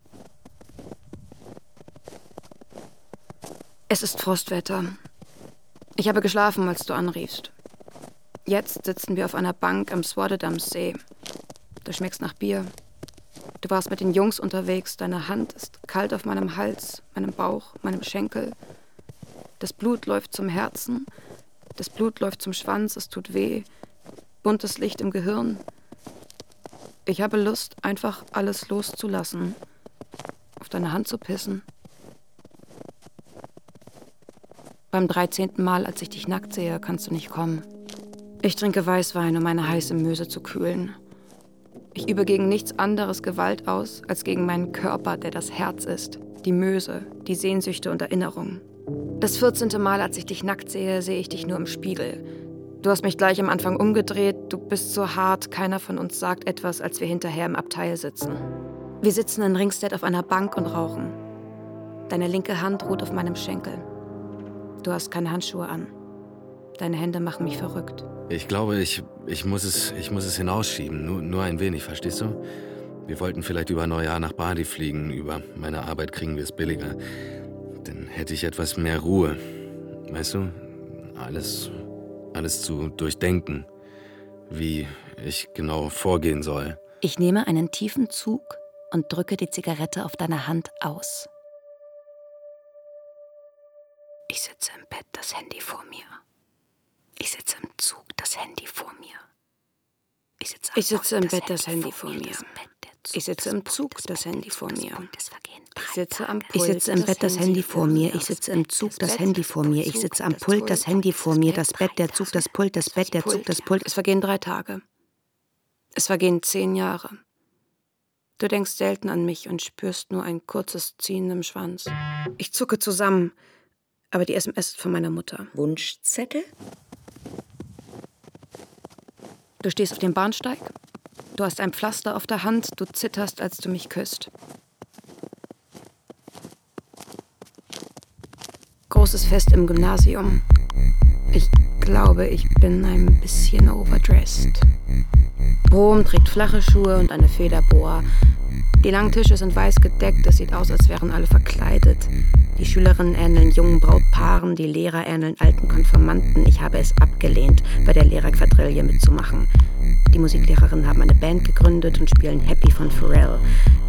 Es ist Frostwetter. Ich habe geschlafen, als du anriefst. Jetzt sitzen wir auf einer Bank am Swardedam-See. Du schmeckst nach Bier. Du warst mit den Jungs unterwegs. Deine Hand ist kalt auf meinem Hals, meinem Bauch, meinem Schenkel. Das Blut läuft zum Herzen. Das Blut läuft zum Schwanz. Es tut weh. Buntes Licht im Gehirn. Ich habe Lust, einfach alles loszulassen. Auf deine Hand zu pissen. Beim 13. Mal, als ich dich nackt sehe, kannst du nicht kommen. Ich trinke Weißwein, um meine heiße Möse zu kühlen. Ich übe gegen nichts anderes Gewalt aus, als gegen meinen Körper, der das Herz ist, die Möse, die Sehnsüchte und Erinnerungen. Das 14. Mal, als ich dich nackt sehe, sehe ich dich nur im Spiegel. Du hast mich gleich am Anfang umgedreht, du bist so hart, keiner von uns sagt etwas, als wir hinterher im Abteil sitzen. Wir sitzen in Ringstead auf einer Bank und rauchen. Deine linke Hand ruht auf meinem Schenkel. Du hast keine Handschuhe an. Deine Hände machen mich verrückt. Ich glaube, ich, ich, muss, es, ich muss es hinausschieben. Nur, nur ein wenig, verstehst du? Wir wollten vielleicht über Neujahr nach Badi fliegen. Über meine Arbeit kriegen wir es billiger. Dann hätte ich etwas mehr Ruhe. Weißt du? Alles, alles zu durchdenken. Wie ich genau vorgehen soll. Ich nehme einen tiefen Zug und drücke die Zigarette auf deine Hand aus. Ich sitze im Bett, das Handy vor mir. Ich sitze im Zug, das Handy vor mir. Ich sitze, ich sitze im Bett, das Handy vor mir. Ich sitze im Zug, das Handy vor mir. Ich sitze am Pult. Ich sitze im Bett, das Handy vor mir. Ich sitze im Zug, das Handy vor mir. Ich sitze am Pult, das Handy vor mir. Das Bett, der Zug, das Pult, das Bett, der Zug, das Pult. Es vergehen drei Tage. Es vergehen zehn Jahre. Du denkst selten an mich und spürst nur ein kurzes Ziehen im Schwanz. Ich zucke zusammen, aber die SMS ist von meiner Mutter. Wunschzettel? Du stehst auf dem Bahnsteig. Du hast ein Pflaster auf der Hand. Du zitterst, als du mich küsst. Großes Fest im Gymnasium. Ich glaube, ich bin ein bisschen overdressed. Brom trägt flache Schuhe und eine Federboa. Die langen Tische sind weiß gedeckt, es sieht aus, als wären alle verkleidet. Die Schülerinnen ähneln jungen Brautpaaren, die Lehrer ähneln alten Konfirmanden. Ich habe es abgelehnt, bei der Lehrerquadrille mitzumachen. Die Musiklehrerinnen haben eine Band gegründet und spielen Happy von Pharrell.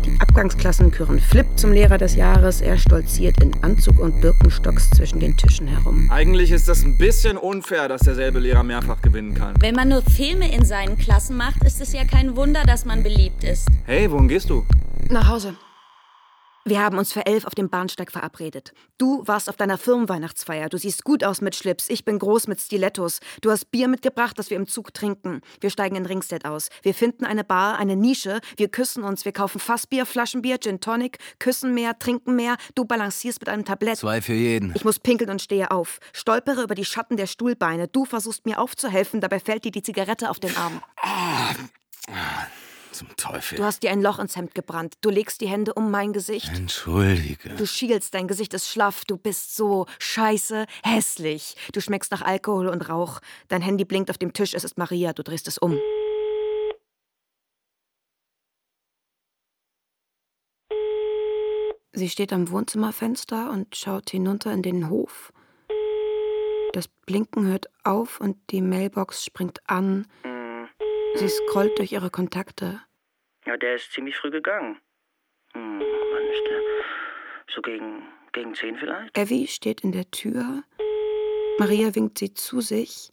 Die Abgangsklassen küren Flip zum Lehrer des Jahres. Er stolziert in Anzug und Birkenstocks zwischen den Tischen herum. Eigentlich ist das ein bisschen unfair, dass derselbe Lehrer mehrfach gewinnen kann. Wenn man nur Filme in seinen Klassen macht, ist es ja kein Wunder, dass man beliebt ist. Hey, wohin gehst du? Nach Hause. Wir haben uns für elf auf dem Bahnsteig verabredet. Du warst auf deiner Firmenweihnachtsfeier. Du siehst gut aus mit Schlips. Ich bin groß mit Stilettos. Du hast Bier mitgebracht, das wir im Zug trinken. Wir steigen in Ringstead aus. Wir finden eine Bar, eine Nische. Wir küssen uns. Wir kaufen Fassbier, Flaschenbier, Gin Tonic, küssen mehr, trinken mehr. Du balancierst mit einem Tablett. Zwei für jeden. Ich muss pinkeln und stehe auf. Stolpere über die Schatten der Stuhlbeine. Du versuchst mir aufzuhelfen. Dabei fällt dir die Zigarette auf den Arm. Zum Teufel? Du hast dir ein Loch ins Hemd gebrannt. Du legst die Hände um mein Gesicht. Entschuldige. Du schielst, dein Gesicht ist schlaff. Du bist so scheiße hässlich. Du schmeckst nach Alkohol und Rauch. Dein Handy blinkt auf dem Tisch. Es ist Maria. Du drehst es um. Sie steht am Wohnzimmerfenster und schaut hinunter in den Hof. Das Blinken hört auf und die Mailbox springt an. Sie scrollt durch ihre Kontakte. Ja, der ist ziemlich früh gegangen. Hm, wann ist der? So gegen, gegen zehn vielleicht? Evie steht in der Tür. Maria winkt sie zu sich.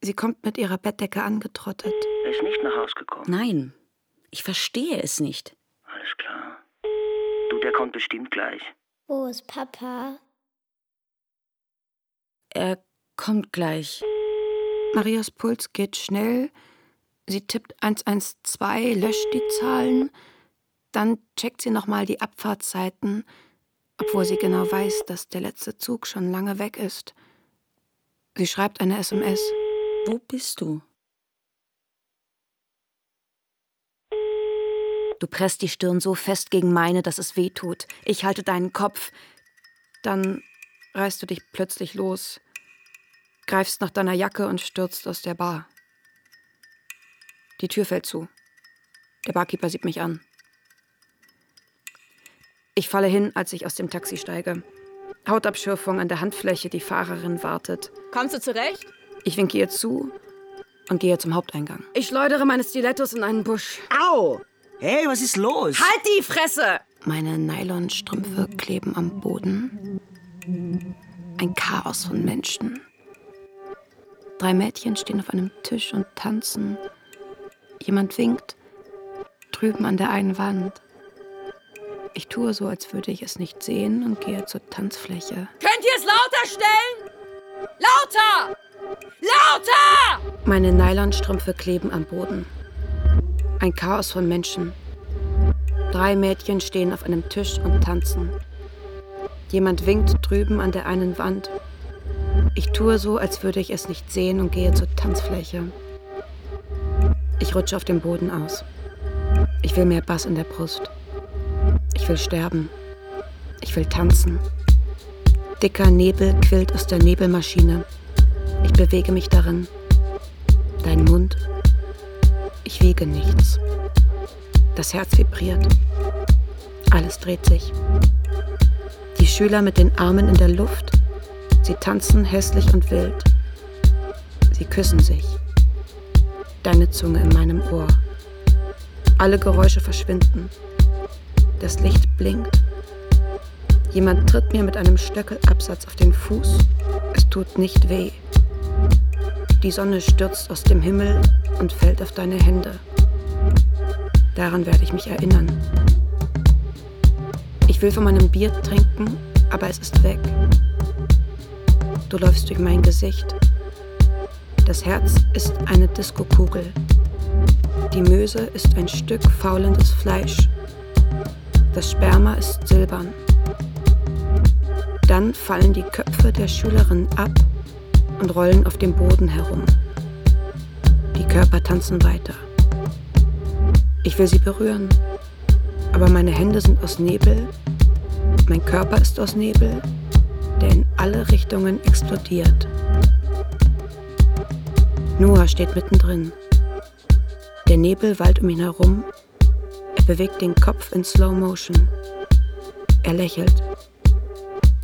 Sie kommt mit ihrer Bettdecke angetrottet. Er ist nicht nach Haus gekommen. Nein, ich verstehe es nicht. Alles klar. Du, der kommt bestimmt gleich. Wo ist Papa? Er kommt gleich. Marias Puls geht schnell. Sie tippt 112, löscht die Zahlen. Dann checkt sie nochmal die Abfahrtszeiten, obwohl sie genau weiß, dass der letzte Zug schon lange weg ist. Sie schreibt eine SMS. Wo bist du? Du presst die Stirn so fest gegen meine, dass es weh tut. Ich halte deinen Kopf. Dann reißt du dich plötzlich los, greifst nach deiner Jacke und stürzt aus der Bar. Die Tür fällt zu. Der Barkeeper sieht mich an. Ich falle hin, als ich aus dem Taxi steige. Hautabschürfung an der Handfläche, die Fahrerin wartet. Kommst du zurecht? Ich winke ihr zu und gehe zum Haupteingang. Ich schleudere meine Stilettos in einen Busch. Au! Hey, was ist los? Halt die Fresse! Meine Nylonstrümpfe kleben am Boden. Ein Chaos von Menschen. Drei Mädchen stehen auf einem Tisch und tanzen. Jemand winkt. Drüben an der einen Wand. Ich tue so, als würde ich es nicht sehen und gehe zur Tanzfläche. Könnt ihr es lauter stellen? Lauter! Lauter! Meine Nylonstrümpfe kleben am Boden. Ein Chaos von Menschen. Drei Mädchen stehen auf einem Tisch und tanzen. Jemand winkt drüben an der einen Wand. Ich tue so, als würde ich es nicht sehen und gehe zur Tanzfläche. Ich rutsche auf dem Boden aus. Ich will mehr Bass in der Brust. Ich will sterben. Ich will tanzen. Dicker Nebel quillt aus der Nebelmaschine. Ich bewege mich darin. Dein Mund. Ich wiege nichts. Das Herz vibriert. Alles dreht sich. Die Schüler mit den Armen in der Luft. Sie tanzen hässlich und wild. Sie küssen sich. Deine Zunge in meinem Ohr. Alle Geräusche verschwinden. Das Licht blinkt. Jemand tritt mir mit einem Stöckelabsatz auf den Fuß. Es tut nicht weh. Die Sonne stürzt aus dem Himmel und fällt auf deine Hände. Daran werde ich mich erinnern. Ich will von meinem Bier trinken, aber es ist weg. Du läufst durch mein Gesicht. Das Herz ist eine Diskokugel. Die Möse ist ein Stück faulendes Fleisch. Das Sperma ist silbern. Dann fallen die Köpfe der Schülerin ab und rollen auf dem Boden herum. Die Körper tanzen weiter. Ich will sie berühren, aber meine Hände sind aus Nebel, mein Körper ist aus Nebel, der in alle Richtungen explodiert. Noah steht mittendrin. Der Nebel wallt um ihn herum. Er bewegt den Kopf in Slow Motion. Er lächelt.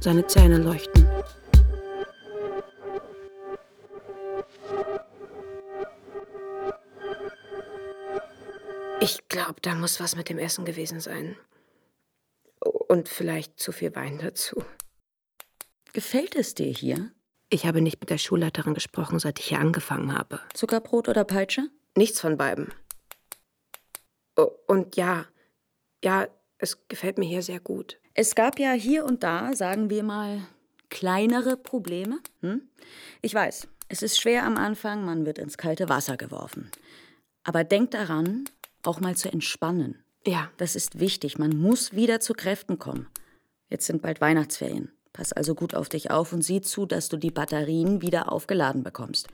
Seine Zähne leuchten. Ich glaube, da muss was mit dem Essen gewesen sein. Und vielleicht zu viel Wein dazu. Gefällt es dir hier? Ich habe nicht mit der Schulleiterin gesprochen, seit ich hier angefangen habe. Zuckerbrot oder Peitsche? Nichts von beiden. Oh, und ja, ja, es gefällt mir hier sehr gut. Es gab ja hier und da, sagen wir mal, kleinere Probleme. Hm? Ich weiß, es ist schwer am Anfang, man wird ins kalte Wasser geworfen. Aber denk daran, auch mal zu entspannen. Ja. Das ist wichtig. Man muss wieder zu Kräften kommen. Jetzt sind bald Weihnachtsferien. Pass also gut auf dich auf und sieh zu, dass du die Batterien wieder aufgeladen bekommst.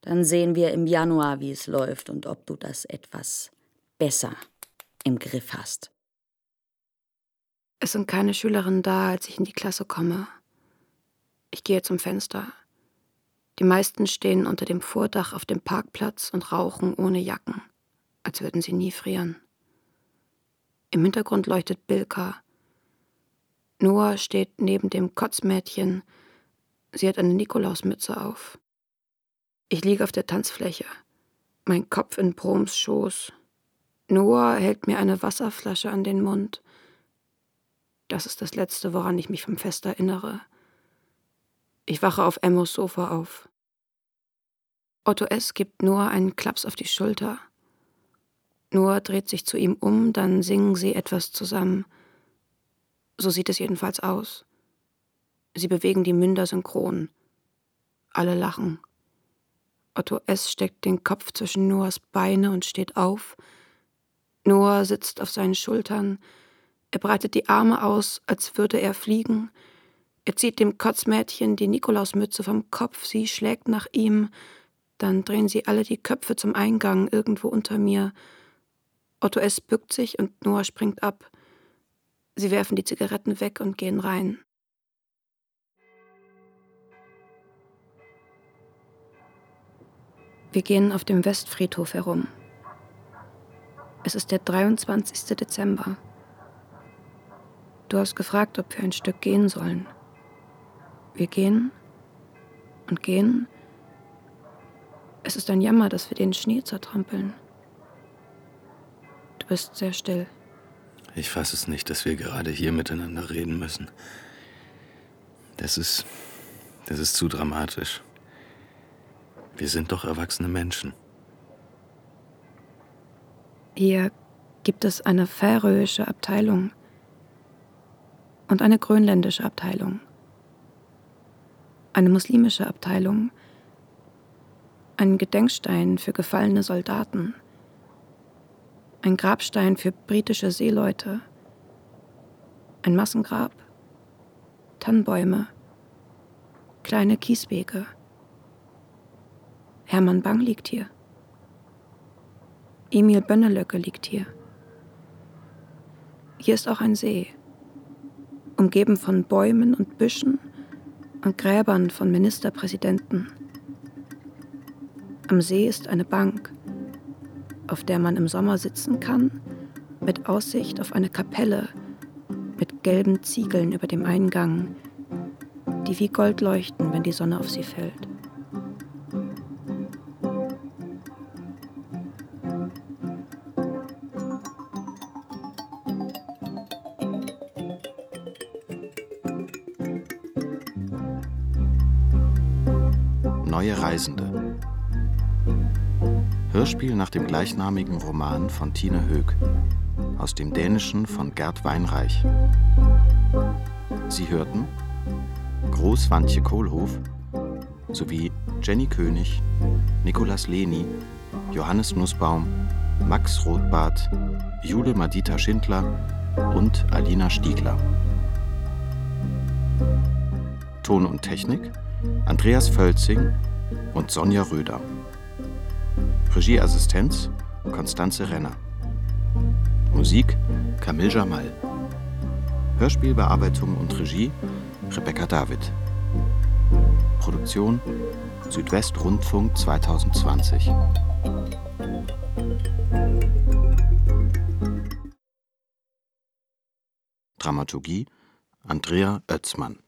Dann sehen wir im Januar, wie es läuft und ob du das etwas besser im Griff hast. Es sind keine Schülerinnen da, als ich in die Klasse komme. Ich gehe zum Fenster. Die meisten stehen unter dem Vordach auf dem Parkplatz und rauchen ohne Jacken, als würden sie nie frieren. Im Hintergrund leuchtet Bilka. Noah steht neben dem Kotzmädchen. Sie hat eine Nikolausmütze auf. Ich liege auf der Tanzfläche, mein Kopf in Broms Schoß. Noah hält mir eine Wasserflasche an den Mund. Das ist das Letzte, woran ich mich vom Fest erinnere. Ich wache auf Emmos Sofa auf. Otto S. gibt Noah einen Klaps auf die Schulter. Noah dreht sich zu ihm um, dann singen sie etwas zusammen. So sieht es jedenfalls aus. Sie bewegen die Münder synchron. Alle lachen. Otto S. steckt den Kopf zwischen Noahs Beine und steht auf. Noah sitzt auf seinen Schultern. Er breitet die Arme aus, als würde er fliegen. Er zieht dem Kotzmädchen die Nikolausmütze vom Kopf. Sie schlägt nach ihm. Dann drehen sie alle die Köpfe zum Eingang irgendwo unter mir. Otto S. bückt sich und Noah springt ab. Sie werfen die Zigaretten weg und gehen rein. Wir gehen auf dem Westfriedhof herum. Es ist der 23. Dezember. Du hast gefragt, ob wir ein Stück gehen sollen. Wir gehen und gehen. Es ist ein Jammer, dass wir den Schnee zertrampeln. Du bist sehr still. Ich fasse es nicht, dass wir gerade hier miteinander reden müssen. Das ist. Das ist zu dramatisch. Wir sind doch erwachsene Menschen. Hier gibt es eine färöische Abteilung und eine grönländische Abteilung, eine muslimische Abteilung, ein Gedenkstein für gefallene Soldaten ein Grabstein für britische Seeleute, ein Massengrab, Tannenbäume, kleine Kieswege. Hermann Bang liegt hier. Emil Bönnelöcke liegt hier. Hier ist auch ein See, umgeben von Bäumen und Büschen und Gräbern von Ministerpräsidenten. Am See ist eine Bank auf der man im Sommer sitzen kann, mit Aussicht auf eine Kapelle mit gelben Ziegeln über dem Eingang, die wie Gold leuchten, wenn die Sonne auf sie fällt. Neue Reisende Hörspiel nach dem gleichnamigen Roman von Tine Höeg, aus dem Dänischen von Gerd Weinreich. Sie hörten Groß Wantje Kohlhof sowie Jenny König, Nikolas Leni, Johannes Nussbaum, Max Rothbart, Jule Madita Schindler und Alina Stiegler. Ton und Technik Andreas Völzing und Sonja Röder. Regieassistenz Konstanze Renner. Musik Camille Jamal. Hörspielbearbeitung und Regie Rebecca David. Produktion Südwestrundfunk 2020. Dramaturgie Andrea Oetzmann